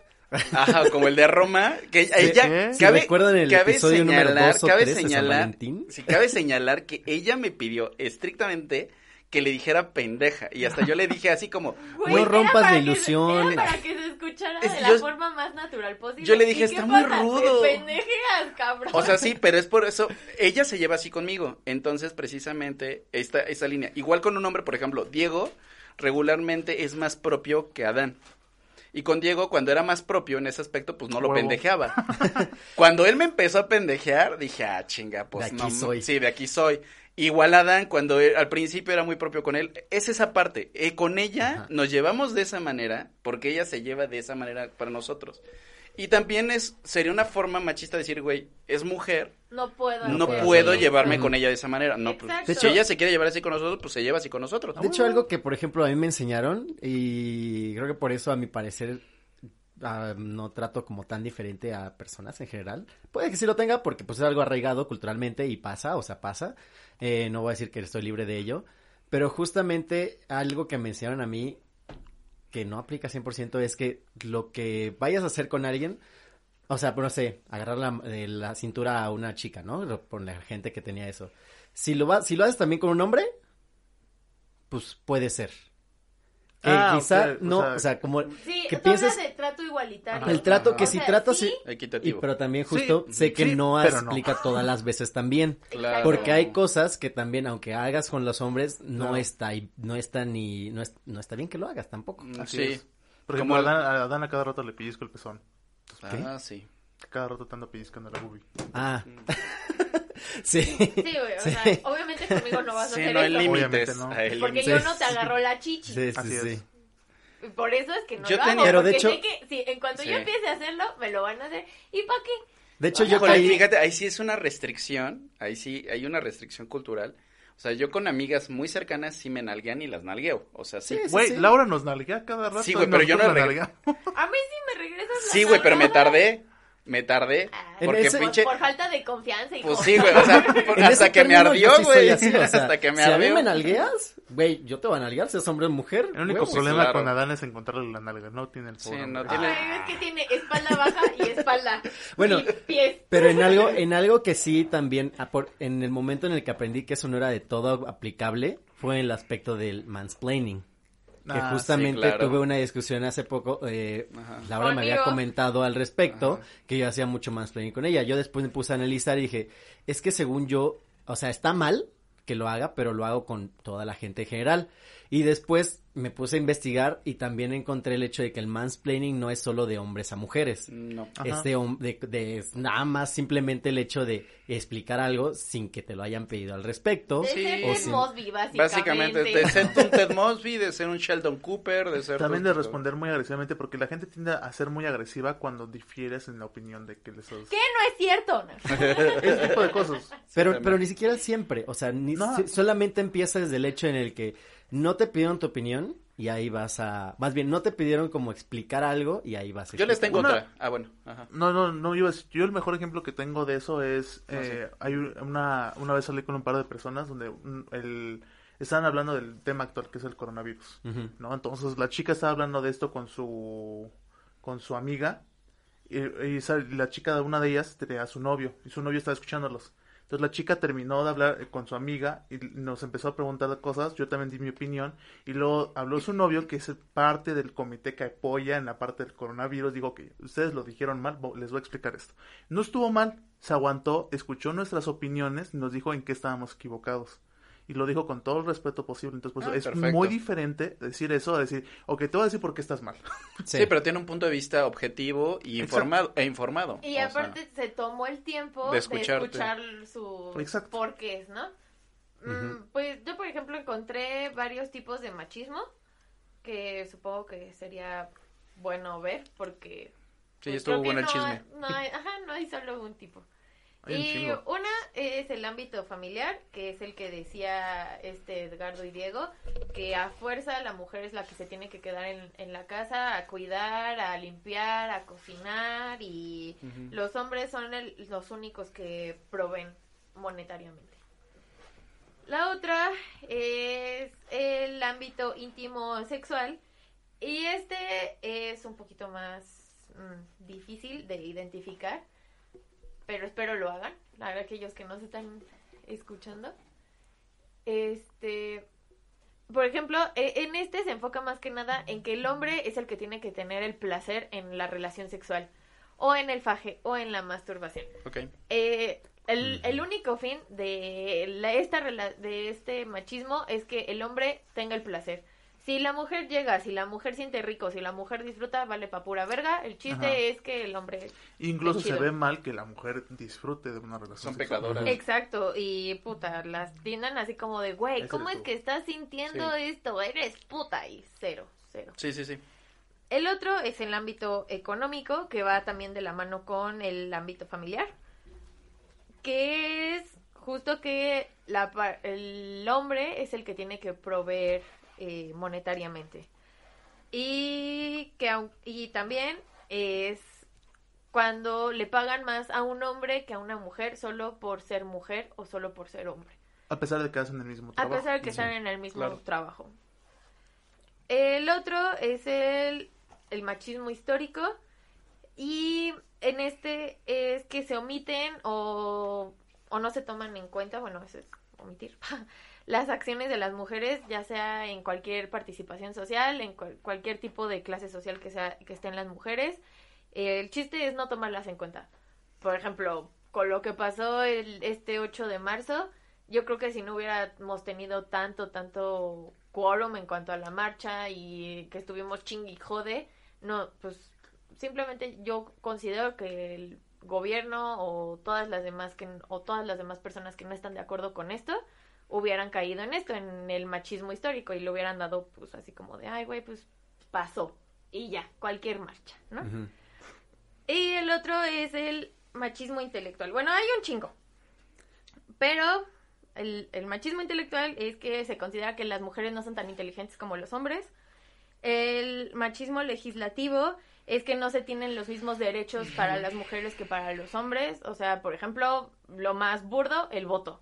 Ajá, como el de Roma, que ella, ¿eh? Si cabe, recuerdan el cabe episodio número señalar, cabe tres de San señalar, Valentín. sí, cabe señalar que ella me pidió estrictamente que le dijera pendeja, y hasta yo le dije así como, Güey, No rompas la ilusión. era para que se escuchara Es- de la yo- forma más natural posible. yo le dije, ¿Y qué "Está muy pasa? rudo". Te pendejeas, cabrón. O sea, sí, pero es por eso, ella se lleva así conmigo. Entonces, precisamente, esta, esta línea. Igual con un hombre, por ejemplo, Diego, regularmente es más propio que Adán. Y con Diego, cuando era más propio en ese aspecto, pues no lo Huevo. pendejeaba. [laughs] [laughs] cuando él me empezó a pendejear, dije, ah, chinga, pues De aquí no. soy. Sí, de aquí soy. Igual Adán, cuando él- al principio era muy propio con él, es esa parte. Eh, con ella Ajá. nos llevamos de esa manera, porque ella se lleva de esa manera para nosotros. Y también es, sería una forma machista decir, güey, es mujer, no puedo. no puedo llevarme con ella de esa manera. No, pues. De si hecho- ella se quiere llevar así con nosotros, pues se lleva así con nosotros. De hecho, algo que, por ejemplo, a mí me enseñaron, y creo que por eso, a mi parecer, ah, no trato como tan diferente a personas en general. Puede que sí lo tenga, porque pues es algo arraigado culturalmente y pasa, o sea, pasa. Eh, no voy a decir que estoy libre de ello. Pero justamente algo que me enseñaron a mí que no aplica 100% es que lo que vayas a hacer con alguien, o sea, pues no sé, agarrar la, de la cintura a una chica, ¿no? Por la gente que tenía eso. Si lo, va, si lo haces también con un hombre, pues puede ser. Que Ah, quizá o no, sea, o sea, como Sí, que hablas de trato igualitario. el trato Ajá. que O si sea, tratas sí, y pero también justo Sí, sé que sí, no explica todas las veces también. [laughs] Claro. Porque hay cosas que también, aunque hagas con los hombres, no Claro. está ahí- no está ni, no, es- no está bien que lo hagas tampoco. Mm, Así sí. es. Por Como a Dan, a cada rato le pellizco el pezón. Ah, sí. Cada rato te ando pellizcando la boobie. Ah. [laughs] [laughs] sí. Sí, güey, o Sí. sea, obviamente conmigo no vas a Sí, hacer no eso. No. hay Porque yo no te agarró la chichi. Sí, sí, Así sí. es. Por eso es que no Yo lo hago. tenía- Pero de hecho- sé que en cuanto Sí. yo empiece a hacerlo, me lo van a hacer. ¿Y para qué? De hecho, yo Híjole, caí. fíjate, ahí sí es una restricción, ahí sí hay una restricción cultural. O sea, yo con amigas muy cercanas sí me nalguean y las nalgueo. O sea, sí. Sí, Güey, sí. Laura nos nalguea cada rato. Sí, güey, pero yo no la nalgueamos. A mí sí me regresas la Sí, güey, pero me tardé. Me tardé. Ah, Porque ese- pinche. Por falta de confianza, hijo. Pues sí, güey. O sea, [laughs] por- hasta que me ardió, sí soy güey. así, o sea, hasta que me si a mí ardió. me nalgueas, güey, yo te voy a nalguear, seas hombre o mujer. El único problema claro. con Adán es encontrarle la nalga. No tiene el Sí, foro, no güey. tiene- Ay, es que tiene espalda baja y espalda. [laughs] Bueno, y pies. Pero en algo, en algo que sí también, a por- en el momento en el que aprendí que eso no era de todo aplicable, fue en el aspecto del mansplaining. Que Ah, justamente sí, claro. tuve una discusión hace poco, eh, Ajá. Laura me había comentado al respecto Ajá. que yo hacía mucho mansplaining con ella. Yo después me puse a analizar y dije, es que según yo, o sea, está mal que lo haga, pero lo hago con toda la gente en general. Y después me puse a investigar y también encontré el hecho de que el mansplaining no es solo de hombres a mujeres. No. Es de, hom- de, de- es nada más simplemente el hecho de explicar algo sin que te lo hayan pedido al respecto. De Sí. ser O Ted sin- Mosby, básicamente. Básicamente, de ser un Ted Mosby, de ser un Sheldon Cooper, de ser... También de responder muy agresivamente porque la gente tiende a ser muy agresiva cuando difieres en la opinión de que les. ¿Qué no es cierto? [laughs] Ese tipo de cosas. Pero, pero ni siquiera siempre, o sea, ni, No. si- solamente empieza desde el hecho en el que no te pidieron tu opinión y ahí vas a, más bien, no te pidieron como explicar algo y ahí vas a Yo les tengo Una- otra. Ah, bueno. Ajá. No, no, no, yo, yo el mejor ejemplo que tengo de eso es, No eh, hay una, una vez salí con un par de personas donde un- el, estaban hablando del tema actual que es el coronavirus. ¿no? Entonces la chica estaba hablando de esto con su, con su amiga y, la chica, una de ellas tenía a su novio y su novio estaba escuchándolos. Entonces la chica terminó de hablar eh, con su amiga y nos empezó a preguntar cosas, yo también di mi opinión y luego habló su novio que es parte del comité que apoya en la parte del coronavirus, digo que ustedes lo dijeron mal, les voy a explicar esto. No estuvo mal, se aguantó, escuchó nuestras opiniones nos dijo en qué estábamos equivocados. Y lo dijo con todo el respeto posible. Entonces, pues, Ah, es perfecto. muy diferente decir eso a decir, ok, te voy a decir por qué estás mal. Sí. pero tiene un punto de vista objetivo y Exacto. informado. E informado. Y o sea, aparte se tomó el tiempo de de, escuchar su Exacto. porqués, ¿no? Mm, Pues yo, por ejemplo, encontré varios tipos de machismo que supongo que sería bueno ver porque... sí, pues, estuvo bueno el no chisme. hay- No hay, ajá, no hay solo un tipo. Un Y una es el ámbito familiar, que es el que decía este Edgardo y Diego, que a fuerza la mujer es la que se tiene que quedar en, en la casa a cuidar, a limpiar, a cocinar y los hombres son el- los únicos que proveen monetariamente. La otra es el ámbito íntimo sexual y este es un poquito más mm, difícil de identificar, pero espero lo hagan, para aquellos que no se están escuchando. Este, por ejemplo, e- en este se enfoca más que nada en que el hombre es el que tiene que tener el placer en la relación sexual, o en el faje, o en la masturbación. Ok. Eh, el, el único fin de la- esta de este machismo es que el hombre tenga el placer. Si la mujer llega, si la mujer siente rico, si la mujer disfruta, vale pa' pura verga. El chiste Ajá. es que el hombre... Incluso se ve mal que la mujer disfrute de una relación Son sexual. pecadoras. Exacto, y puta, las tiendan así como de, güey, Ese ¿cómo es tú. que estás sintiendo Sí. esto? Eres puta y cero, cero. Sí, sí, sí. El otro es el ámbito económico, que va también de la mano con el ámbito familiar, que es justo que la, el hombre es el que tiene que proveer eh, monetariamente. Y, que, y también es cuando le pagan más a un hombre que a una mujer solo por ser mujer o solo por ser hombre. A pesar de que hacen el mismo a trabajo. pesar de que Sí, están en el mismo claro. trabajo. El otro es el, el machismo histórico y en este es que se omiten o, o no se toman en cuenta, bueno, eso es omitir, [laughs] las acciones de las mujeres, ya sea en cualquier participación social, en cual- cualquier tipo de clase social que, sea, que estén las mujeres. Eh, el chiste es no tomarlas en cuenta. Por ejemplo, con lo que pasó el, este 8 de marzo, yo creo que si no hubiéramos tenido tanto, tanto quórum en cuanto a la marcha y que estuvimos ching y jode, no, pues simplemente yo considero que el gobierno o todas las demás que o todas las demás personas que no están de acuerdo con esto hubieran caído en esto, en el machismo histórico y lo hubieran dado pues así como de, ay güey, pues pasó y ya, cualquier marcha, ¿no? Y el otro es el machismo intelectual. Bueno, hay un chingo. Pero el, el machismo intelectual es que se considera que las mujeres no son tan inteligentes como los hombres. El machismo legislativo es que no se tienen los mismos derechos para las mujeres que para los hombres. O sea, por ejemplo, lo más burdo, el voto.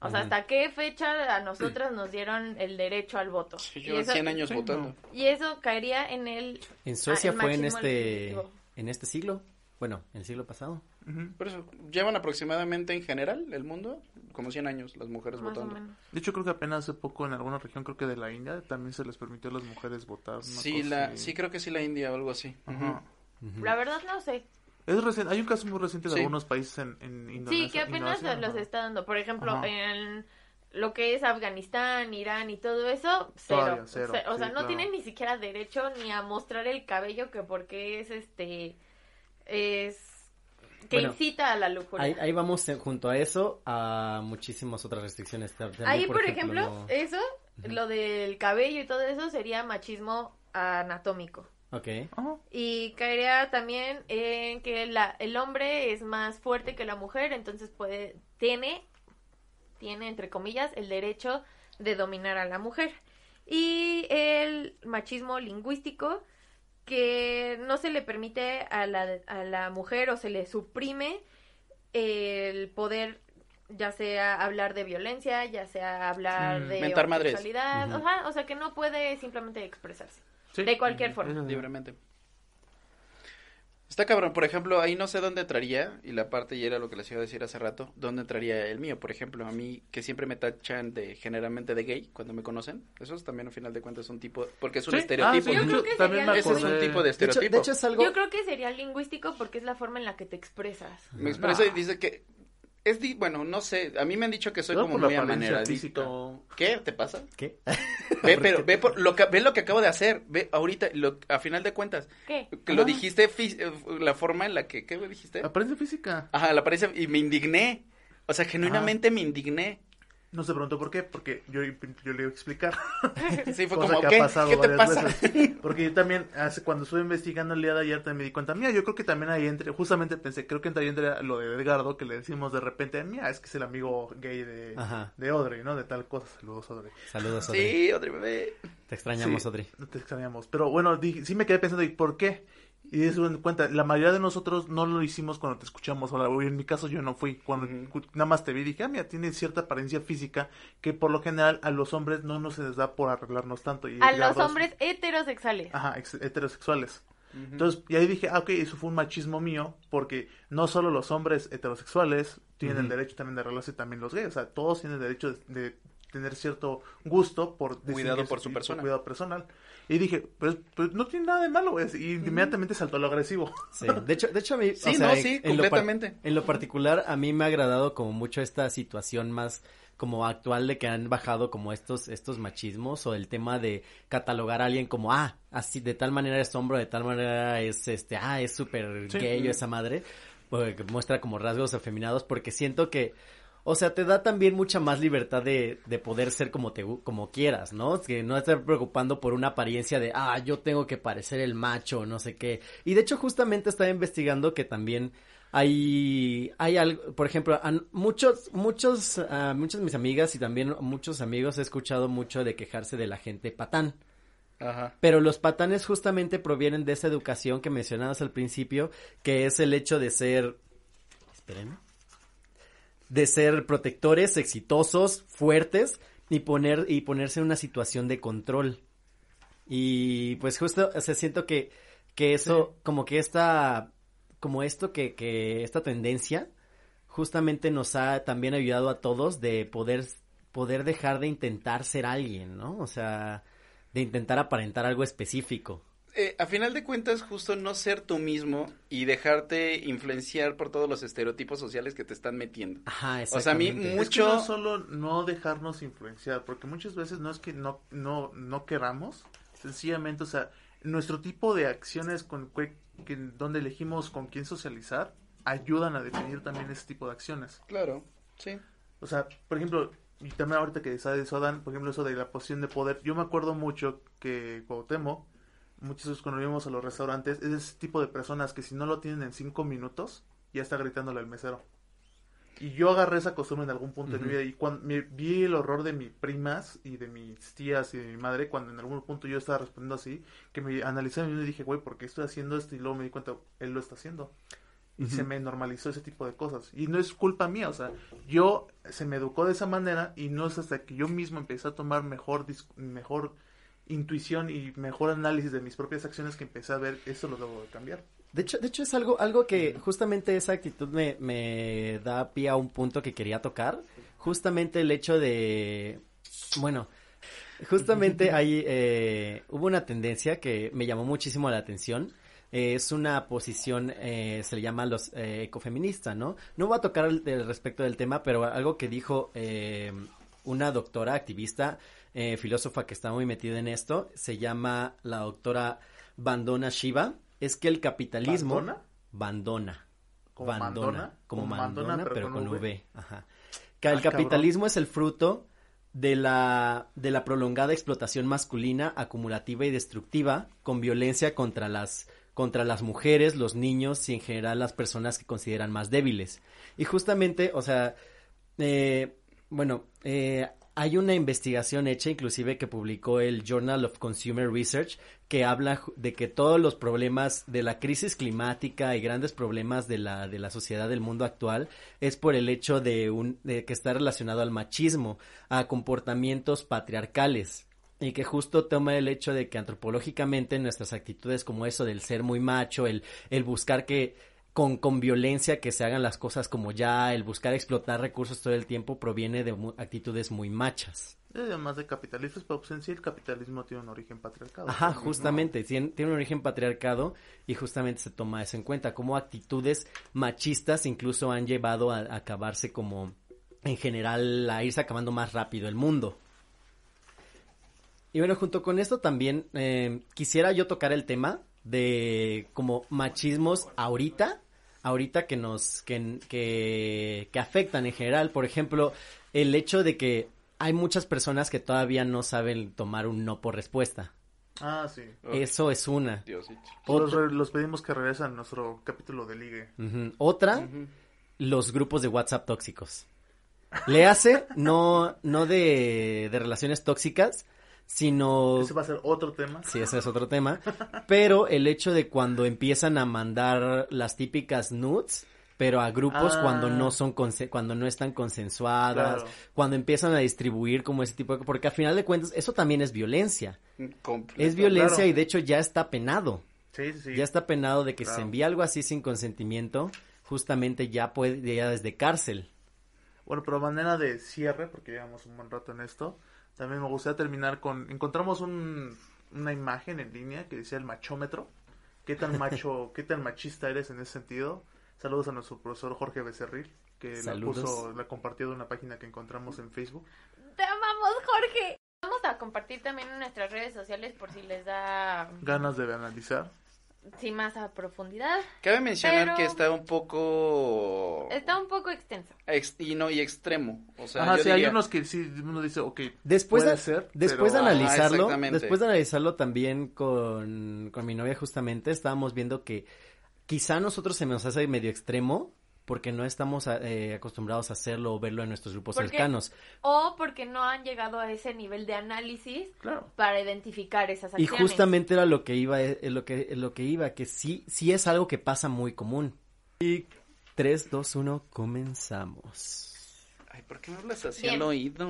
O sea. ¿hasta qué fecha a nosotras nos dieron el derecho al voto? Sí, Y eso- 100 años sí, votando. Y eso caería en el... En Suecia Ah, fue en este, en este siglo, bueno, el siglo pasado. Por eso, llevan aproximadamente en general el mundo como 100 años las mujeres Más votando. De hecho, creo que apenas hace poco en alguna región, creo que de la India, también se les permitió a las mujeres votar. Sí, la, sí, creo que sí la India o algo así. La verdad no sé. Es reciente, hay un caso muy reciente de Sí. algunos países en, en Indonesia. Sí, que apenas Indonesia, los está dando. Por ejemplo, Ajá. en lo que es Afganistán, Irán y todo eso, cero. Todavía cero, Ce- o sí, sea, no claro. tienen ni siquiera derecho ni a mostrar el cabello que porque es este es que Bueno, incita a la lujuria. Ahí, ahí vamos junto a eso a muchísimas otras restricciones. También, Ahí, por, ejemplo, no- eso, lo del cabello y todo eso sería machismo anatómico. Ok. Ajá. Y caería también en que la, el hombre es más fuerte que la mujer, entonces puede, tiene, tiene entre comillas, el derecho de dominar a la mujer. Y el machismo lingüístico, que no se le permite a la, a la mujer o se le suprime el poder ya sea hablar de violencia, ya sea hablar Mm. de homosexualidad, ajá, o sea que no puede simplemente expresarse. Sí. De cualquier forma. Libremente. Está cabrón, por ejemplo, ahí no sé dónde entraría, y la parte y era lo que les iba a decir hace rato, dónde entraría el mío, por ejemplo, a mí que siempre me tachan de generalmente de gay cuando me conocen, eso es también al final de cuentas un tipo, porque es un Sí. estereotipo. Ah, sí, Yo creo que también sería es un tipo de De hecho, estereotipo. de hecho es algo... Yo creo que sería lingüístico porque es la forma en la que te expresas. Me expresa y No. dice que es di- bueno, no sé, a mí me han dicho que soy Yo como muy amaneradito. ¿Qué te pasa? ¿Qué? [laughs] Ve, [laughs] pero ve por lo que ve lo que acabo de hacer, ve ahorita lo a final de cuentas, ¿Qué? que lo Ah. dijiste eh, la forma en la que ¿qué dijiste? Apariencia física. Ajá, la apariencia y me indigné. O sea, genuinamente me indigné. No se preguntó por qué, porque yo, yo le iba a explicar. [laughs] Sí, fue Cosa como, que ¿qué? ha pasado ¿Qué te varias pasa? veces. Porque yo también, hace, cuando estuve investigando el día de ayer, también me di cuenta, mira, yo creo que también ahí entre, justamente pensé, creo que entraría entre lo de Edgardo, que le decimos de repente, mira, es que es el amigo gay de, Ajá. de Audrey, ¿no? De tal cosa. Saludos, Audrey. Saludos, Odri. Sí, otro bebé. Te extrañamos, Sí. Odri. No te extrañamos. Pero bueno, dije- sí me quedé pensando, ¿y por qué? Y eso me di cuenta, la mayoría de nosotros no lo hicimos cuando te escuchamos. Ahora, en mi caso yo no fui. Cuando nada más te vi, dije, ah, mira, tiene cierta apariencia física que por lo general a los hombres no nos se les da por arreglarnos tanto. Y A los es- hombres heterosexuales. Ajá, ex- heterosexuales. Entonces, y ahí dije, ah, ok, eso fue un machismo mío, porque no solo los hombres heterosexuales tienen el derecho también de arreglarse, también los gays, o sea, todos tienen el derecho de, de tener cierto gusto por Cuidado por su persona. cuidado personal. Y dije, pues, pues no tiene nada de malo, güey, y inmediatamente saltó a lo agresivo. Sí, de hecho, de hecho a mí, Sí, o sea, no, en- sí, en lo par- completamente. en lo particular, a mí me ha agradado como mucho esta situación más como actual de que han bajado como estos, estos machismos o el tema de catalogar a alguien como, ah, así, de tal manera es hombro, de tal manera es, este, ah, es súper Sí. gay o esa madre, porque muestra como rasgos afeminados, porque siento que, o sea, te da también mucha más libertad de, de poder ser como te como quieras, ¿no? Que no estar preocupando por una apariencia de, ah, yo tengo que parecer el macho, no sé qué. Y de hecho, justamente estaba investigando que también hay, hay algo, por ejemplo, muchos, muchos, ah, muchas de mis amigas y también muchos amigos he escuchado mucho de quejarse de la gente patán. Ajá. Pero los patanes justamente provienen de esa educación que mencionabas al principio, que es el hecho de ser... Espérenme. De ser protectores, exitosos, fuertes y poner y ponerse en una situación de control. Y pues justo, o sea, siento que que eso como que esta como esto que que esta tendencia justamente nos ha también ayudado a todos de poder poder dejar de intentar ser alguien, ¿no? O sea, de intentar aparentar algo específico. A final de cuentas, justo no ser tú mismo y dejarte influenciar por todos los estereotipos sociales que te están metiendo. Ajá, O sea, a mí exactamente. Es que mucho... no solo no dejarnos influenciar, porque muchas veces no es que no, no, no queramos, sencillamente, o sea, nuestro tipo de acciones con que, que- donde elegimos con quién socializar ayudan a definir también ese tipo de acciones. Claro, sí. O sea, por ejemplo, y también ahorita que sabes eso, Dan, por ejemplo, eso de la posición de poder, yo me acuerdo mucho que Cuauhtémoc, muchas veces cuando íbamos a los restaurantes, es ese tipo de personas que si no lo tienen en cinco minutos, ya está gritándole al mesero. Y yo agarré esa costumbre en algún punto de mi vida y cuando me vi el horror de mis primas y de mis tías y de mi madre cuando en algún punto yo estaba respondiendo así, que me analicé y dije, güey, ¿por qué estoy haciendo esto? Y luego me di cuenta, él lo está haciendo. Y se me normalizó ese tipo de cosas. Y no es culpa mía, o sea, yo se me educó de esa manera y no es hasta que yo mismo empecé a tomar mejor, dis- mejor intuición y mejor análisis de mis propias acciones que empecé a ver, eso lo debo de cambiar. De hecho, de hecho es algo, algo que justamente esa actitud me, me da pie a un punto que quería tocar. Justamente el hecho de, bueno, justamente [laughs] ahí eh, hubo una tendencia que me llamó muchísimo la atención. Eh, es una posición, eh, se le llama los eh, ecofeministas, ¿no? No voy a tocar el, el respecto del tema, pero algo que dijo eh, una doctora activista, eh, filósofa que está muy metida en esto, se llama la doctora Bandona Shiva, es que el capitalismo... ¿Bandona? Bandona. ¿Como Bandona, Mandona? Como mandona, Mandona, pero, pero con con v. V. Ajá. Que el Ah, cabrón. capitalismo es el fruto de la, de la prolongada explotación masculina, acumulativa y destructiva, con violencia contra las, contra las mujeres, los niños y en general las personas que consideran más débiles. Y justamente, o sea, eh, bueno, eh, hay una investigación hecha inclusive que publicó el Journal of Consumer Research que habla de que todos los problemas de la crisis climática y grandes problemas de la, de la sociedad del mundo actual es por el hecho de, un, de que está relacionado al machismo, a comportamientos patriarcales. Y que justo toma el hecho de que antropológicamente nuestras actitudes como eso del ser muy macho, el, el buscar que con, con violencia que se hagan las cosas como ya, el buscar explotar recursos todo el tiempo proviene de mu- actitudes muy machas. Además de capitalistas, pero pues en sí el capitalismo tiene un origen patriarcado. Ajá, justamente, tiene, tiene un origen patriarcado y justamente se toma eso en cuenta, como actitudes machistas incluso han llevado a, a acabarse como, en general, a irse acabando más rápido el mundo. Y bueno, junto con esto también eh, quisiera yo tocar el tema de como machismos ahorita, ahorita que nos, que, que, que afectan en general. Por ejemplo, el hecho de que hay muchas personas que todavía no saben tomar un no por respuesta. Ah, sí. Eso es una. Diosito. Los, Otra, re- los pedimos que regresen a nuestro capítulo de ligue. Otra, los grupos de WhatsApp tóxicos. Le hace no, no de, de relaciones tóxicas, sino... Ese va a ser otro tema. Sí, ese es otro tema. [laughs] Pero el hecho de cuando empiezan a mandar las típicas nudes, pero a grupos Ah. cuando no son cuando no están consensuadas, Claro. cuando empiezan a distribuir como ese tipo de porque al final de cuentas eso también es violencia. Completo. Es violencia claro. y de hecho ya está penado. Sí, sí, sí. Ya está penado de que se envía algo así sin consentimiento, justamente ya puede ya desde cárcel. Bueno, pero manera de cierre, porque llevamos un buen rato en esto, también me gustaría terminar con... Encontramos un- una imagen en línea que decía el machómetro. ¿Qué tan [laughs] macho, qué tan machista eres en ese sentido? Saludos a nuestro profesor Jorge Becerril, que la puso, la compartió de una página que encontramos en Facebook. Te amamos, Jorge. Vamos a compartir también en nuestras redes sociales por si les da Ganas de analizar. Sí más a profundidad. Cabe mencionar Pero- que está un poco... Está un poco extenso. ex- y no, y extremo. O sea, Ajá, yo sí, hay unos que sí, uno dice, ok, Después puede de, ser, después pero- de analizarlo, después de analizarlo también con, con mi novia justamente, estábamos viendo que quizá a nosotros se nos hace medio extremo porque no estamos eh, acostumbrados a hacerlo o verlo en nuestros grupos Porque- cercanos. O porque no han llegado a ese nivel de análisis Claro. para identificar esas Y acciones. justamente era lo que iba, eh, lo que, lo que iba, que sí, sí es algo que pasa muy común. Y 3, 2, 1, comenzamos. Ay, ¿por qué me hablas así Bien. al oído?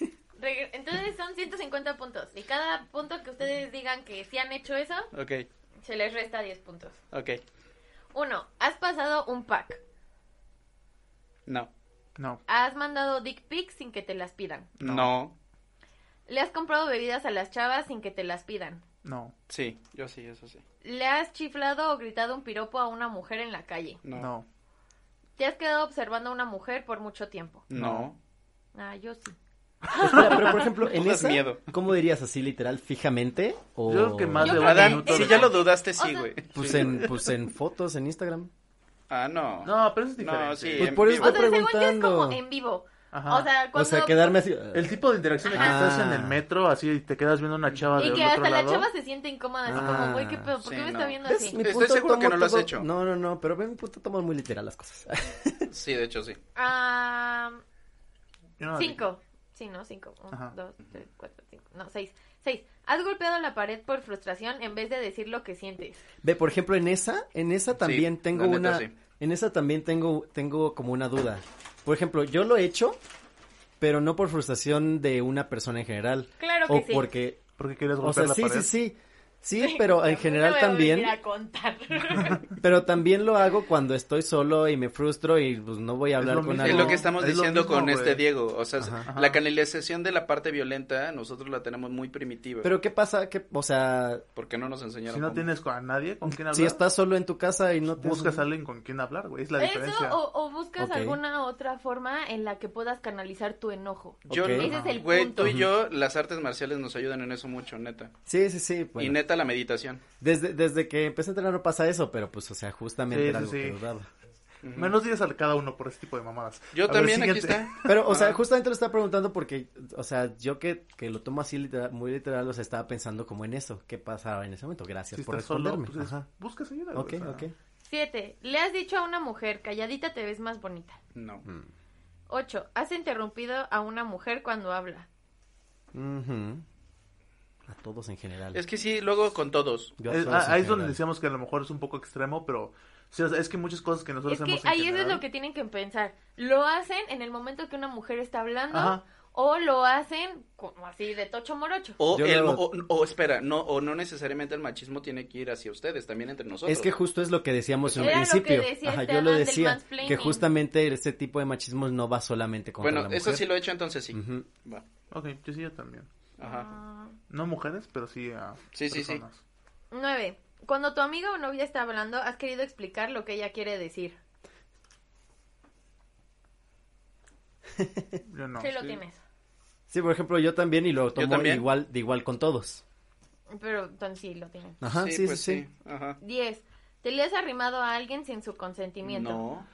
[laughs] Entonces son 150 puntos. Y cada punto que ustedes digan que sí han hecho eso, se les resta 10 puntos. ok. Uno, has pasado un pack. No, No. Has mandado dick pics sin que te las pidan. no, No. Le has comprado bebidas a las chavas sin que te las pidan. No. Sí, yo sí, eso sí. Le has chiflado o gritado un piropo a una mujer en la calle. No, no. No. Te has quedado observando a una mujer por mucho tiempo. Ah, yo sí. Espera, pero por ejemplo, [laughs] en esa, miedo. ¿cómo dirías así literal, fijamente? O... Yo creo que más Yo de un minuto. si ya lo dudaste, O sí, sea- güey. Pues en, pues en fotos, en Instagram. Ah, no. No, pero eso es diferente. No, sí. Pues por eso. O sea, según yo es preguntando. como en vivo. Ajá. O sea, cuando... O sea, quedarme así... El tipo de interacción de que estás en el metro, así y te quedas viendo una chava Y del que otro hasta la lado. chava se siente incómoda, así Ah, como, güey, qué pedo, ¿por qué sí, me no. está viendo así? Mi Estoy punto seguro que tomo no lo has todo- hecho. No, no, no, pero ve mi punto tomo muy literal las cosas. [laughs] Sí, de hecho, sí. Ah, no- cinco. Sí, no, cinco. Ajá. dos, tres, cuatro, cinco. No, seis. Seis. Has golpeado la pared por frustración en vez de decir lo que sientes. Ve, por ejemplo, en esa, en esa también Sí, tengo neta, una, sí. en esa también tengo, tengo como una duda. Por ejemplo, yo lo he hecho, pero no por frustración de una persona en general. Claro que o sí. porque, Porque quieres o golpear sea, la sí, pared. sí, sí. Sí, pero en No general me voy a también, a contar. [laughs] pero también lo hago cuando estoy solo y me frustro y pues no voy a hablar con mismo. Es alguien. lo que estamos Es diciendo mismo, con güey. este Diego. O sea, Ajá. la canalización de la parte violenta, nosotros la tenemos muy primitiva. Pero qué pasa, que, o sea, porque no nos enseñaron. Si no cómo. tienes con- a nadie con quien hablar, si estás solo en tu casa y no te buscas a alguien con quien hablar, güey. Es la Eso diferencia. o, o buscas Ok. alguna otra forma en la que puedas canalizar tu enojo. Yo, Ok. no- Ese es el güey, punto. tú y yo, las artes marciales nos ayudan en eso mucho, neta. Sí, sí, sí. Y bueno. La meditación. Desde, desde que empecé a entrenar no pasa eso, pero pues, o sea, justamente Sí, era sí, algo sí. que dudaba. Menos días a cada uno por ese tipo de mamadas. Yo A ver, también, aquí está. [laughs] Pero, o sea, justamente lo estaba preguntando porque, o sea, yo que, que lo tomo así literal- muy literal, o sea, estaba pensando como en eso. ¿Qué pasaba en ese momento? Gracias Si por estás solo, responderme. pues es- Ajá. buscas ayuda. Ok, o sea. ok. Siete. Le has dicho a una mujer, calladita te ves más bonita. No. Ocho. Has interrumpido a una mujer cuando habla. A todos en general. Es que sí, luego con todos. Yo Es- todos ah, ahí es donde decíamos que a lo mejor es un poco extremo, pero sí, o sea, es que muchas cosas que nosotros Es que hacemos en ahí eso es lo que tienen que pensar. Lo hacen en el momento que una mujer está hablando Ajá. o lo hacen como así de tocho morocho. O, el, lo- o, o espera, no, o no necesariamente el machismo tiene que ir hacia ustedes, también entre nosotros. Es que justo es lo que decíamos en un que principio. decía Ajá, yo lo decía. Que justamente ese tipo de machismo no va solamente contra bueno, la mujer. eso sí lo he hecho, entonces sí. Ujú. Va. Ok, yo sí, yo también. Ajá. Ah. No mujeres, pero sí a Sí, sí, sí. personas. Nueve. Cuando tu amiga o novia está hablando, has querido explicar lo que ella quiere decir. [laughs] Yo no. sí lo tienes. Sí, por ejemplo, yo también y lo tomo igual, de igual con todos. Pero entonces sí lo tienes. Ajá, sí, sí, pues sí. Ajá. Diez. Te le has arrimado a alguien sin su consentimiento. No.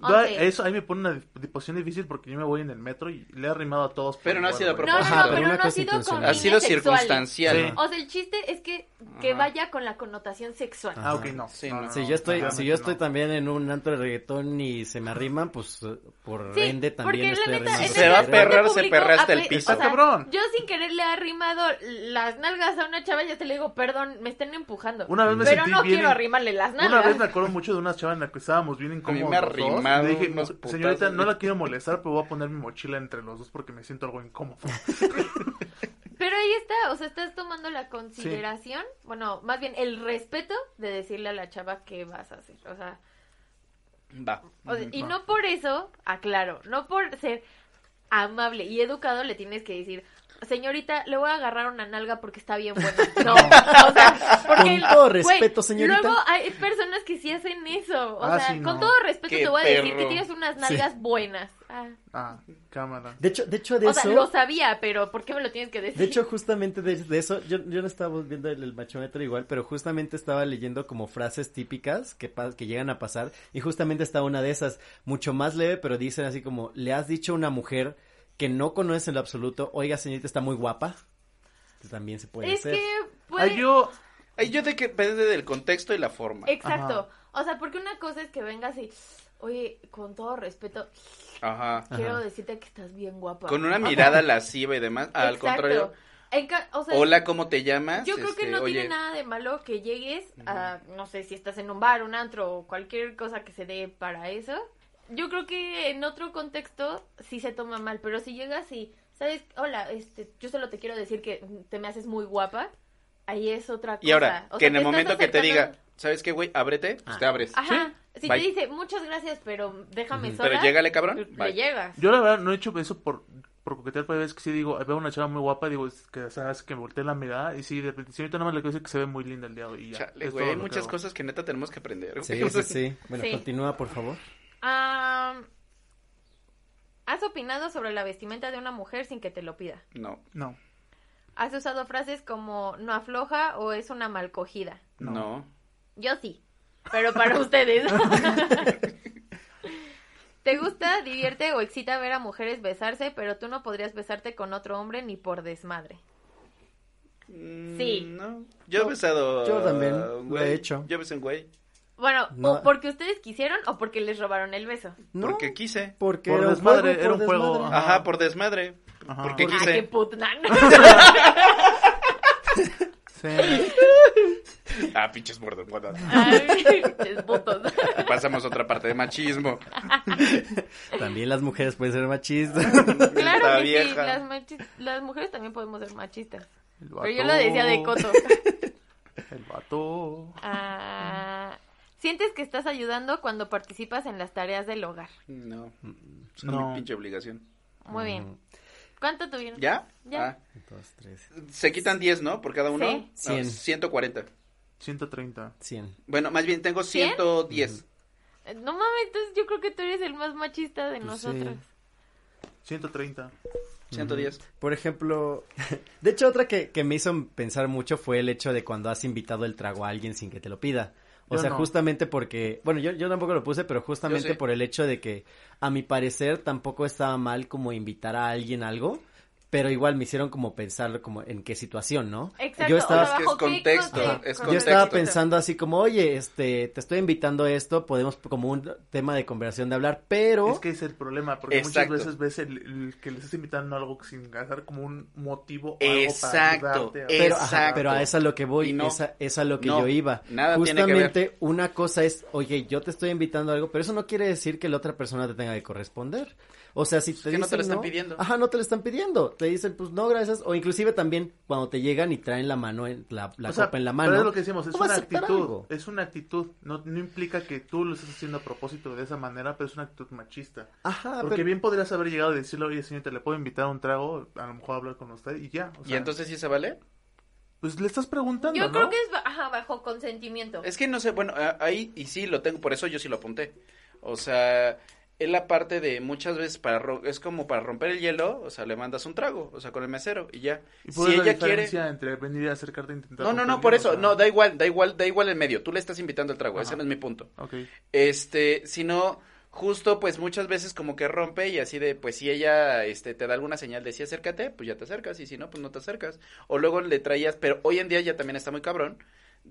Yo eso ahí me pone una posición difícil porque yo me voy en el metro y le he arrimado a todos. Pero no ha sido a güey. No, no, propósito. no, pero pero una no ha cosa sido con. Ha sido circunstancial. Sí. O sea, el chiste es que, que Ajá. vaya con la connotación sexual. Ah, ok, no. Sí, No, no. no, Si no, yo estoy, si yo estoy no. también en un antro de reggaetón y se me arriman, pues por Sí, ende también estoy neta, arrimando. Se va a perrar, se perra hasta el apre- piso. o sea, ¡Cabrón! Yo sin querer le he arrimado las nalgas a una chava y ya te le digo, perdón, me están empujando. Una vez me pero sentí no bien quiero arrimarle las Una nalgas. vez me acuerdo mucho de una chava en la que estábamos bien incómodos. Me ha los dos, y arrimado le dije, unos "No, señorita, putazos". no la quiero molestar, pero voy a poner mi mochila entre los dos porque me siento algo incómodo. [laughs] Pero ahí está, o sea, estás tomando la consideración, bueno, más bien el respeto de decirle a la chava qué vas a hacer. O sea, Va. o sea, y va. no por eso, aclaro, no por ser amable y educado le tienes que decir, señorita, le voy a agarrar una nalga porque está bien buena. [laughs] No, o sea, porque... Con todo respeto, señorita. Luego hay personas que sí hacen eso. O Ah, sea, sí, con todo respeto Qué te voy a decir que tienes unas nalgas buenas. Ah, Ah, cámara. De hecho, de hecho de o eso, sea, lo sabía, pero ¿por qué me lo tienes que decir? de hecho justamente de, de eso, yo, yo no estaba viendo el, el machómetro igual, pero justamente estaba leyendo como frases típicas que, que llegan a pasar y justamente está una de esas, mucho más leve, pero dicen así como, le has dicho a una mujer que no conoces en lo absoluto, oiga señorita, está muy guapa, también se puede es hacer. que Ay, puede... yo, Ay, yo de que depende del contexto y la forma. Exacto. O sea, porque una cosa es que vengas y, oye, con todo respeto, Ajá. quiero Ajá. decirte que estás bien guapa. Con una mirada lasciva y demás. Al exacto. contrario. En ca- o sea, Hola, ¿cómo te llamas? Yo creo que Este, no oye, tiene nada de malo que llegues a, no sé, si estás en un bar, un antro o cualquier cosa que se dé para eso yo creo que en otro contexto sí se toma mal, pero si llegas y, ¿sabes? Hola, este, yo solo te quiero decir que te me haces muy guapa, ahí es otra cosa. Y ahora, O que sea, en el momento que te diga, ¿sabes qué, güey? Ábrete, pues Ah. te abres. Ajá, si Bye. te dice, muchas gracias, pero déjame Ujú. sola. Pero llégale, cabrón. Le llegas. Yo la verdad no he hecho eso por, por coquetear, pero es que sí digo, veo una chava muy guapa, digo, es que sabes que me volteé la mirada y sí, de repente, si ahorita nada más le quiero decir que se ve muy linda el día de hoy y ya. Chale, Es güey, todo hay muchas cosas que neta tenemos que aprender. Sí, sí, sí. Bueno, Sí. continúa, por favor. Ah, ¿Has opinado sobre la vestimenta de una mujer sin que te lo pida? No, No, ¿Has usado frases como no afloja o es una mal cogida? No. no. Yo sí, pero para [laughs] ustedes. ¿Te gusta, divierte o excita ver a mujeres besarse, pero tú no podrías besarte con otro hombre ni por desmadre? Mm, Sí. No. Yo he besado. yo también lo he hecho. Yo besé a un güey. Bueno, No. o porque ustedes quisieron o porque les robaron el beso. No, Porque quise. porque Por era un desmadre, juego, era por un juego, desmadre. Ajá. Ajá, por desmadre. Ajá. Porque Ah, qué quise. puta. sí. Ah, pinches gordos. pinches putos. Pasamos a otra parte de machismo. También las mujeres pueden ser machistas. Claro Esta que sí, las, machi- las mujeres también podemos ser machistas. Pero yo lo decía de coto. El vato. Ah, ¿Sientes que estás ayudando cuando participas en las tareas del hogar? No. Es No. mi pinche obligación. Muy bien. ¿Cuánto tuvieron? ¿Ya? Ya. Ah, Dos, tres, se quitan 10, ¿no? Por cada uno. Sí. No, Cien. 140. 130. cien. Bueno, más bien tengo ¿Cien? 110. Eh, No mames, entonces yo creo que tú eres el más machista de Pues sí. nosotros. 130. 110. Por ejemplo, [laughs] de hecho otra que, que me hizo pensar mucho fue el hecho de cuando has invitado el trago a alguien sin que te lo pida. O Yo sea, no. justamente porque, bueno, yo, yo tampoco lo puse, pero justamente sí. por el hecho de que a mi parecer tampoco estaba mal como invitar a alguien algo, pero igual me hicieron como pensar como en qué situación, ¿no? Exacto. Yo estaba, Es que es ¿bajo qué contexto, conte- es yo estaba pensando así como, oye, este, te estoy invitando a esto, podemos como un tema de conversación de hablar, pero... Es que es el problema, porque Exacto. muchas veces ves el, el que le estás invitando a algo sin gastar como un motivo o algo Exacto, para ayudarte a- Pero, ajá, Exacto. pero a eso es a lo que voy, no. esa, es a lo que No, yo iba. nada tiene que Justamente una cosa es, oye, yo te estoy invitando a algo, pero eso no quiere decir que la otra persona te tenga que corresponder. O sea, si te que no te dicen lo están pidiendo. Ajá, no te lo están pidiendo. Te dicen, pues no, gracias. O inclusive también cuando te llegan y traen la mano, en, la, la O sea, copa en la Pero mano. es lo que decimos, es una actitud. algo. Es una actitud. No, no implica que tú lo estés haciendo a propósito de esa manera, pero es una actitud machista. Ajá, Porque pero... bien podrías haber llegado y decirle, oye, señor, te le puedo invitar a un trago, a lo mejor hablar con usted y ya. o ¿Y entonces sí se vale? Pues le estás preguntando, Yo ¿no? creo que es ajá, bajo consentimiento. Es que no sé, bueno, ahí y sí lo tengo, por eso yo sí lo apunté. O sea, es la parte de muchas veces para ro- es como para romper el hielo, o sea, le mandas un trago, o sea, con el mesero y ya. ¿Y Si es la ella quiere entre venir y acercarte e intentar No, no, no, por eso, sea, no, da igual, da igual, da igual el medio. Tú le estás invitando el trago, Ajá. ese no es mi punto. Ok. Este, sino justo pues muchas veces como que rompe y así de pues si ella este te da alguna señal de sí acércate, pues ya te acercas y si no pues no te acercas. O luego le traías, pero hoy en día ya también está muy cabrón.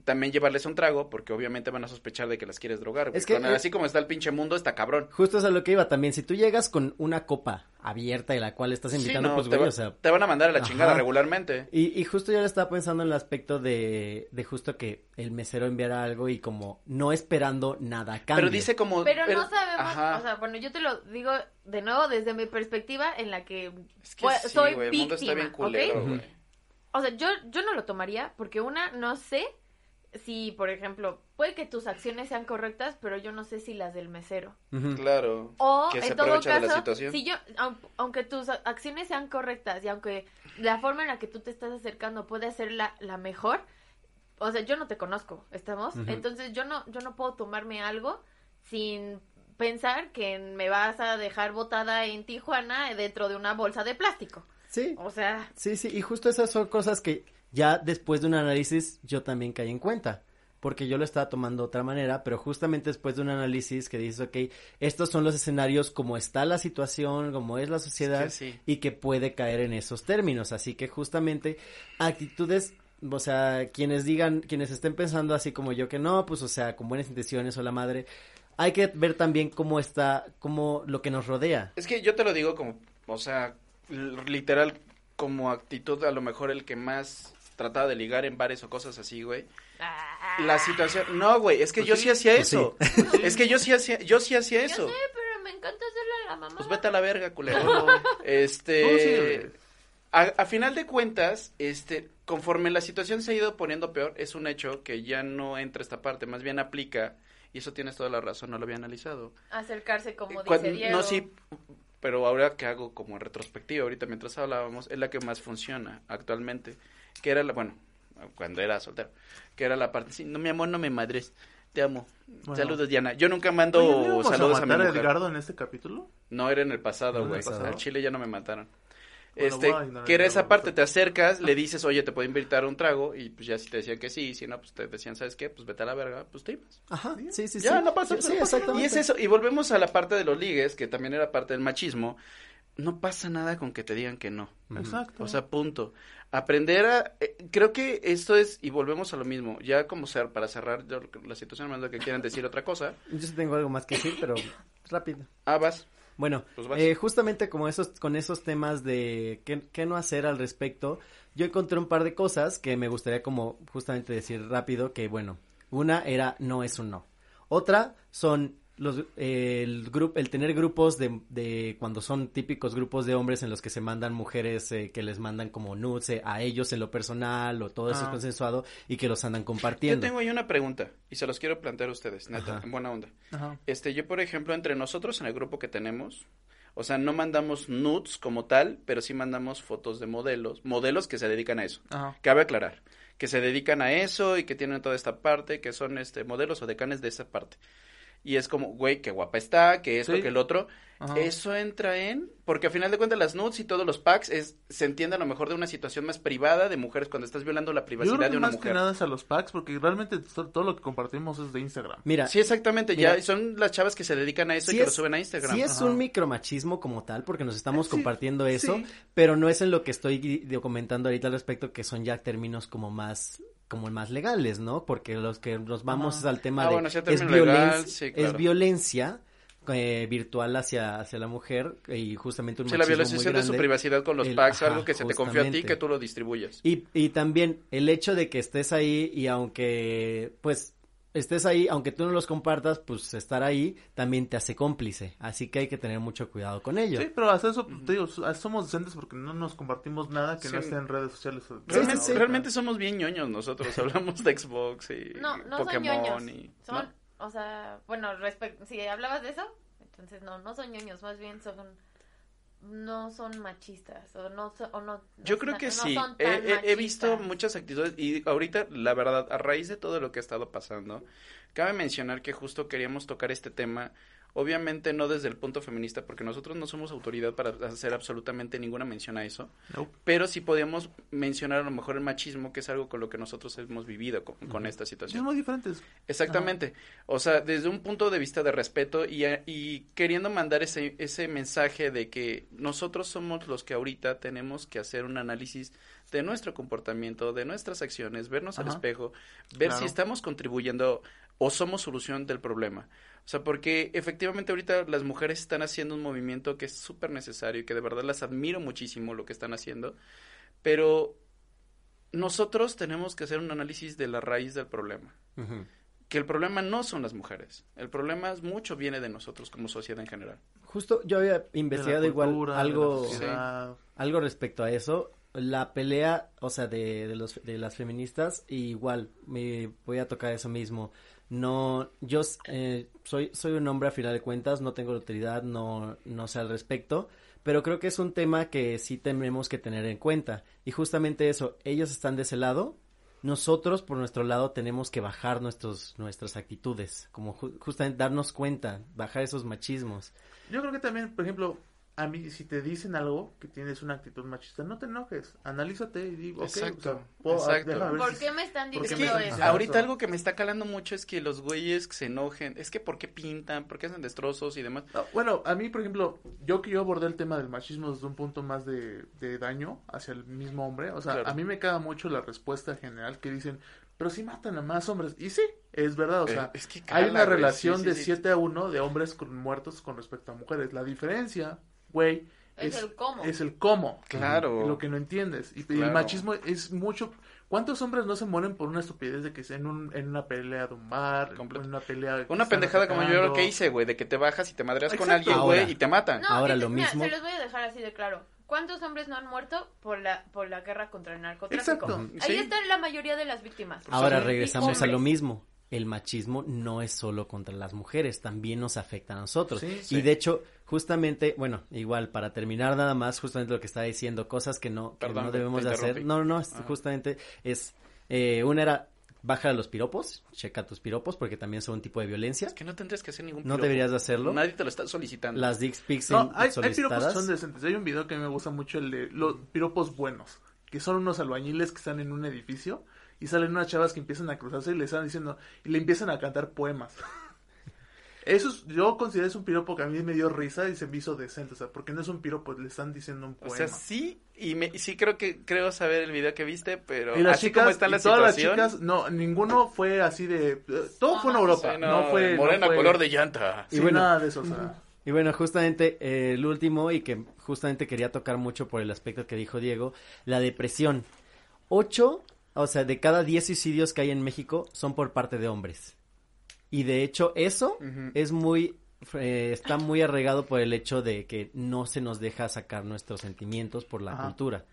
También llevarles un trago, porque obviamente van a sospechar de que las quieres drogar. güey. Es que, Con- eh, así como está el pinche mundo, está cabrón. Justo es a lo que iba también. Si tú llegas con una copa abierta y la cual estás Sí, invitando, no, pues te, güey, va- o sea, te van a mandar a la Ajá. chingada regularmente. Y, y justo yo le estaba pensando en el aspecto de, de justo que el mesero enviara algo y como no esperando nada a cambio. Pero dice como... Pero no sabemos, Ajá. o sea, bueno, yo te lo digo de nuevo desde mi perspectiva en la que Es que pues, sí, soy güey, el mundo está bien víctima. O sea, yo, yo no lo tomaría porque una, no sé si, por ejemplo, puede que tus acciones sean correctas, pero yo no sé si las del mesero. Claro. O, que se en todo aprovecha de la caso, situación. si yo, aun- aunque tus acciones sean correctas y aunque la forma en la que tú te estás acercando puede ser la, la mejor, o sea, yo no te conozco, ¿estamos? Entonces yo no, yo no puedo tomarme algo sin pensar que me vas a dejar botada en Tijuana dentro de una bolsa de plástico. Sí, O sea, sí, sí. Y justo esas son cosas que ya después de un análisis yo también caí en cuenta. Porque yo lo estaba tomando de otra manera, pero justamente después de un análisis que dices, ok, estos son los escenarios como está la situación, como es la sociedad, sí. y que puede caer en esos términos. Así que justamente actitudes, o sea, quienes digan, quienes estén pensando así como yo que no, pues o sea, con buenas intenciones o la madre, hay que ver también cómo está, cómo lo que nos rodea. Es que yo te lo digo como, o sea, literal, como actitud, a lo mejor el que más trataba de ligar en bares o cosas así, güey. ah, La situación, no, güey, es que Pues yo sí, sí hacía pues eso. [laughs] Es que yo sí hacía, yo sí hacía eso. Sé, pero me encanta hacerle a la mamá. Pues vete a la verga, culero. [laughs] No, Este, sí. a, a final de cuentas, este, conforme la situación se ha ido poniendo peor, es un hecho que ya no entra esta parte, más bien aplica, y eso tienes toda la razón, no lo había analizado. Acercarse como Cuan- dice Diego. no, sí, pero ahora que hago como en retrospectiva, ahorita mientras hablábamos, es la que más funciona actualmente, que era la, bueno, cuando era soltero, que era la parte, sí, no, mi amor, no me madres, te amo. Bueno. Saludos, Diana. Yo nunca mando Oye, ¿no saludos a a, mi matar a mujer. Edgardo en este capítulo? No, era en el pasado, ¿En el güey. pasado? Al Chile ya no me mataron. Bueno, este, ignorar que era esa parte, te acercas, le dices, oye, te puedo invitar a un trago, y pues ya si te decían que sí, si no, pues te decían, ¿sabes qué? Pues vete a la verga, pues te ibas. Ajá, sí, sí, sí. ya, no pasa, Sí, no exactamente. Y es eso, y volvemos a la parte de los ligues, que también era parte del machismo, no pasa nada con que te digan que no. Exacto. O sea, punto. Aprender a... eh, creo que esto es, y volvemos a lo mismo, ya como ser, para cerrar yo- la situación, más lo que quieran decir otra cosa, [laughs] Yo sí tengo algo más que decir, pero [coughs] rápido. ah, vas. Bueno, Pues vas. eh, justamente como esos, con esos temas de qué, qué no hacer al respecto, yo encontré un par de cosas que me gustaría como justamente decir rápido, que bueno, una era no es un no. Otra son los, eh, el grupo, el tener grupos de, de cuando son típicos grupos de hombres en los que se mandan mujeres eh, que les mandan como nudes eh, a ellos en lo personal o todo eso es Ah. consensuado y que los andan Yo compartiendo. tengo ahí una pregunta, y se los quiero plantear a ustedes, neta, Ajá. en buena onda. Ajá. Este, yo, por ejemplo, entre nosotros en el grupo que tenemos, o sea, no mandamos nudes como tal, pero sí mandamos fotos de modelos, modelos que se dedican a eso. Ajá. Cabe aclarar, que se dedican a eso y que tienen toda esta parte, que son este modelos o decanes de esa parte. Y es como, güey, qué guapa está, que esto, Sí. que el otro. Ajá. Eso entra en, porque a final de cuentas las nudes y todos los packs es, se entiende a lo mejor de una situación más privada de mujeres cuando estás violando la Yo privacidad creo que de una más mujer. que nada es a los packs, porque realmente to- todo lo que compartimos es de Instagram. Mira, Sí, exactamente, Mira. ya son las chavas que se dedican a eso Sí y que lo suben a Instagram. Sí es Ajá. un micromachismo como tal, porque nos estamos Sí, compartiendo eso, sí. pero no es en lo que estoy comentando ahorita al respecto, que son ya términos como más como más legales, ¿no? Porque los que nos vamos al tema Ah, de bueno, es, término violencia, legal, sí, es violencia eh, virtual hacia, hacia la mujer y justamente un Sí, la muy violación de su privacidad con los El- packs, ajá, algo que se te confió a ti que tú lo distribuyes. Y, y también el hecho de que estés ahí y aunque, pues, estés ahí, aunque tú no los compartas, pues estar ahí también te hace cómplice. Así que hay que tener mucho cuidado con ello. Sí, pero hasta eso, te digo, so- somos decentes porque no nos compartimos nada que no esté en redes sociales. Realmente, sí, sí. realmente somos bien ñoños nosotros, hablamos de Xbox y No, no son Pokémon ñoños. y... Son, ¿no? o sea, bueno, respecto, si hablabas de eso, entonces no, no son ñoños, más bien son, no son machistas, o no, o no. Yo no creo que no sí. He, visto muchas actitudes y ahorita, la verdad, a raíz de todo lo que ha estado pasando, cabe mencionar que justo queríamos tocar este tema, obviamente no desde el punto feminista, porque nosotros no somos autoridad para hacer absolutamente ninguna mención a eso, pero sí podíamos mencionar a lo mejor el machismo, que es algo con lo que nosotros hemos vivido con, con esta situación. muy diferentes. Exactamente. O sea, desde un punto de vista de respeto y, y queriendo mandar ese, ese mensaje de que nosotros somos los que ahorita tenemos que hacer un análisis de nuestro comportamiento, de nuestras acciones, vernos al espejo, ver Claro. si estamos contribuyendo o somos solución del problema. O sea, porque efectivamente ahorita las mujeres están haciendo un movimiento que es súper necesario y que de verdad las admiro muchísimo lo que están haciendo, pero nosotros tenemos que hacer un análisis de la raíz del problema que el problema no son las mujeres, el problema es mucho viene de nosotros como sociedad en general. Justo yo había investigado igual cultura, algo, algo respecto a eso. La pelea, o sea, de, de, los, de las feministas, y igual me voy a tocar eso mismo. No, yo eh, soy, soy un hombre a final de cuentas, no tengo autoridad, no, no sé al respecto, pero creo que es un tema que sí tenemos que tener en cuenta. Y justamente eso, ellos están de ese lado, nosotros por nuestro lado tenemos que bajar nuestros, nuestras actitudes, como ju- justamente darnos cuenta, bajar esos machismos. Yo creo que también, por ejemplo, a mí, si te dicen algo que tienes una actitud machista, no te enojes, analízate y digo, ok, Exacto, o sea, puedo- exacto. ver ¿Por si- qué me están ¿Por qué Es diciendo que eso? Ahorita algo que me está calando mucho es que los güeyes que se enojen, es que por qué pintan, por qué hacen destrozos y demás. No, bueno, a mí, por ejemplo, yo que yo abordé el tema del machismo desde un punto más de, de daño hacia el mismo hombre, o sea, Claro. a mí me caga mucho la respuesta general que dicen, pero si matan a más hombres. Y sí, es verdad, o sea, Eh, es que hay una relación sí, sí, de sí. 7 a 1 de hombres con muertos con respecto a mujeres. La diferencia, güey, Es el cómo. Es el cómo. Claro. Lo que no entiendes. Y, Claro. el machismo es mucho... ¿Cuántos hombres no se mueren por una estupidez de que es en, un, en una pelea de un bar, Completo. en una pelea... Una pendejada como yo lo que hice, güey, de que te bajas y te madreas con alguien, güey, Ahora. y te matan. No, Ahora lo mira, mismo. Se los voy a dejar así de claro. ¿Cuántos hombres no han muerto por la, por la guerra contra el narcotráfico? Exacto. Ahí Sí. están la mayoría de las víctimas. Ahora regresamos a lo mismo. El machismo no es solo contra las mujeres, también nos afecta a nosotros. Sí, sí. Y de hecho, justamente, bueno, igual para terminar nada más, justamente lo que estaba diciendo, cosas que no, que Perdón, no debemos de hacer. No, no, no, es- Ah. justamente es, eh, una era, baja los piropos, checa tus piropos, porque también son un tipo de violencia. Es que no tendrías que hacer ningún No piropo. deberías de hacerlo. Nadie te lo está solicitando. Las dick pics No, hay, hay piropos que son decentes. Hay un video que a mí me gusta mucho, el de los piropos buenos, que son unos albañiles que están en un edificio y salen unas chavas que empiezan a cruzarse y le están diciendo, y le empiezan a cantar poemas. [laughs] Eso es, yo considero es un piropo que a mí me dio risa y se me hizo decente, o sea, porque no es un piropo, le están diciendo un O poema. sea, sí, y, me, y sí creo que creo saber el video que viste, pero y las así chicas, como está la y todas las chicas, no, ninguno fue así de, eh, todo fue en Europa, sí, no, fue, morena no fue, color de llanta. sí, Y bueno, nada de eso, o sea, Y bueno, justamente eh, el último y que justamente quería tocar mucho por el aspecto que dijo Diego, la depresión. Ocho, o sea, de cada diez suicidios que hay en México son por parte de hombres. Y de hecho eso es muy, eh, está muy arraigado por el hecho de que no se nos deja sacar nuestros sentimientos por la Ajá. cultura.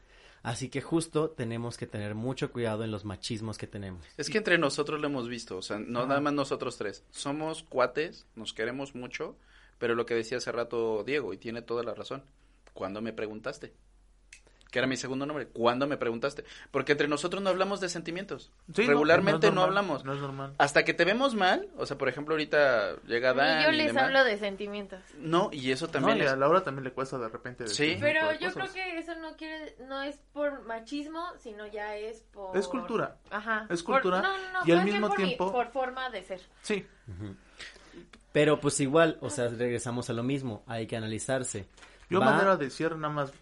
Así que justo tenemos que tener mucho cuidado en los machismos que tenemos. Es que entre nosotros lo hemos visto, o sea, no Ajá. nada más nosotros tres. Somos cuates, nos queremos mucho, pero lo que decía hace rato Diego, y tiene toda la razón. ¿Cuándo me preguntaste? Que era mi segundo nombre. ¿Cuándo me preguntaste? Porque entre nosotros no hablamos de sentimientos. Sí, Regularmente no, normal, hablamos. No es normal. Hasta que te vemos mal, o sea, por ejemplo, ahorita llega Dan Ni yo y les demás. hablo de sentimientos. No, y eso también no, y a Laura también le cuesta de repente Sí. decir ese Pero yo creo que eso no quiere, no es por machismo, sino ya es por... Es cultura. Ajá. Es Por- cultura, no, no, no, y al mismo por mi- tiempo- por forma de ser. Sí, Pero pues igual, o sea, regresamos a lo mismo, hay que analizarse. Yo Va- manera de cierre nada más,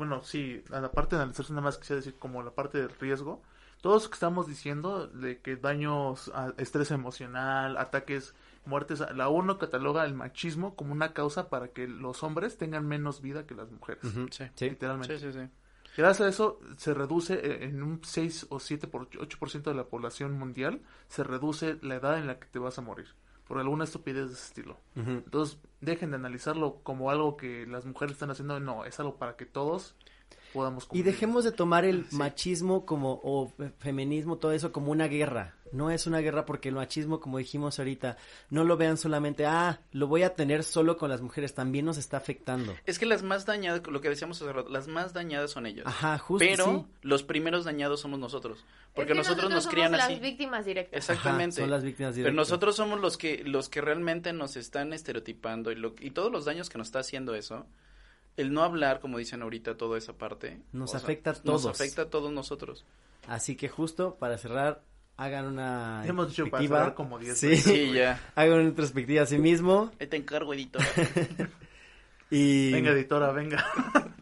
bueno, sí, a la parte de analizarse nada más quisiera decir como la parte de riesgo. Todos que estamos diciendo de que daños, a estrés emocional, ataques, muertes, la ONU cataloga el machismo como una causa para que los hombres tengan menos vida que las mujeres. Sí. sí. Literalmente. Sí, sí, sí. Gracias a eso se reduce eh, en un 6 o 7 por 8% de la población mundial, se reduce la edad en la que te vas a morir por alguna estupidez de ese estilo. Entonces, dejen de analizarlo como algo que las mujeres están haciendo. No, es algo para que todos podamos Y cumplir. dejemos de tomar el Sí. machismo como, o fe- feminismo, todo eso como una guerra. No es una guerra porque el machismo, como dijimos ahorita, no lo vean solamente, ah, lo voy a tener solo con las mujeres, también nos está afectando. Es que las más dañadas, lo que decíamos hace rato, las más dañadas son ellas. Ajá, justo, Pero sí. los primeros dañados somos nosotros. Porque Es que nosotros, nos somos crían las así. víctimas directas. Exactamente. Ajá, son las víctimas Pero directas. nosotros somos los que los que realmente nos están estereotipando y, lo, y todos los daños que nos está haciendo eso, el no hablar, como dicen ahorita, toda esa parte. Nos o sea, afecta a Nos todos. afecta a todos nosotros. Así que justo para cerrar, hagan una Hemos como 10 Sí. veces. Sí, ya. Hagan una introspectiva a sí mismo Ahí te encargo, editor. [laughs] y Venga, editora, venga. [laughs]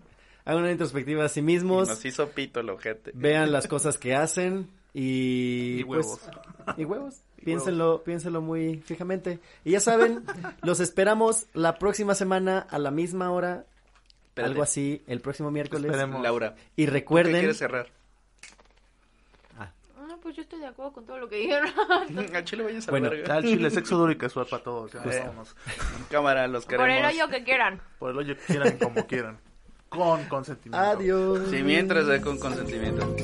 hagan una introspectiva a sí mismos. Nos hizo pito el ojete. vean las cosas que hacen y, Y pues, huevos. y huevos. [laughs] Y piénsenlo, piénsenlo muy fijamente. Y ya saben, los esperamos la próxima semana a la misma hora, Espérate. algo así, el próximo miércoles. Esperemos. Laura, Y ¿tú qué recuerden, quieres cerrar? Ah, No, pues yo estoy de acuerdo con todo lo que dijeron. [laughs] Al chile vayas a Bueno, verga. Al chile, sexo duro y casual para todos. Ya, Justo. vámonos. [laughs] Cámara, los queremos. Por el hoyo que quieran. Por el hoyo que quieran y como quieran. Con consentimiento. adiós. Sí, mientras de con consentimiento.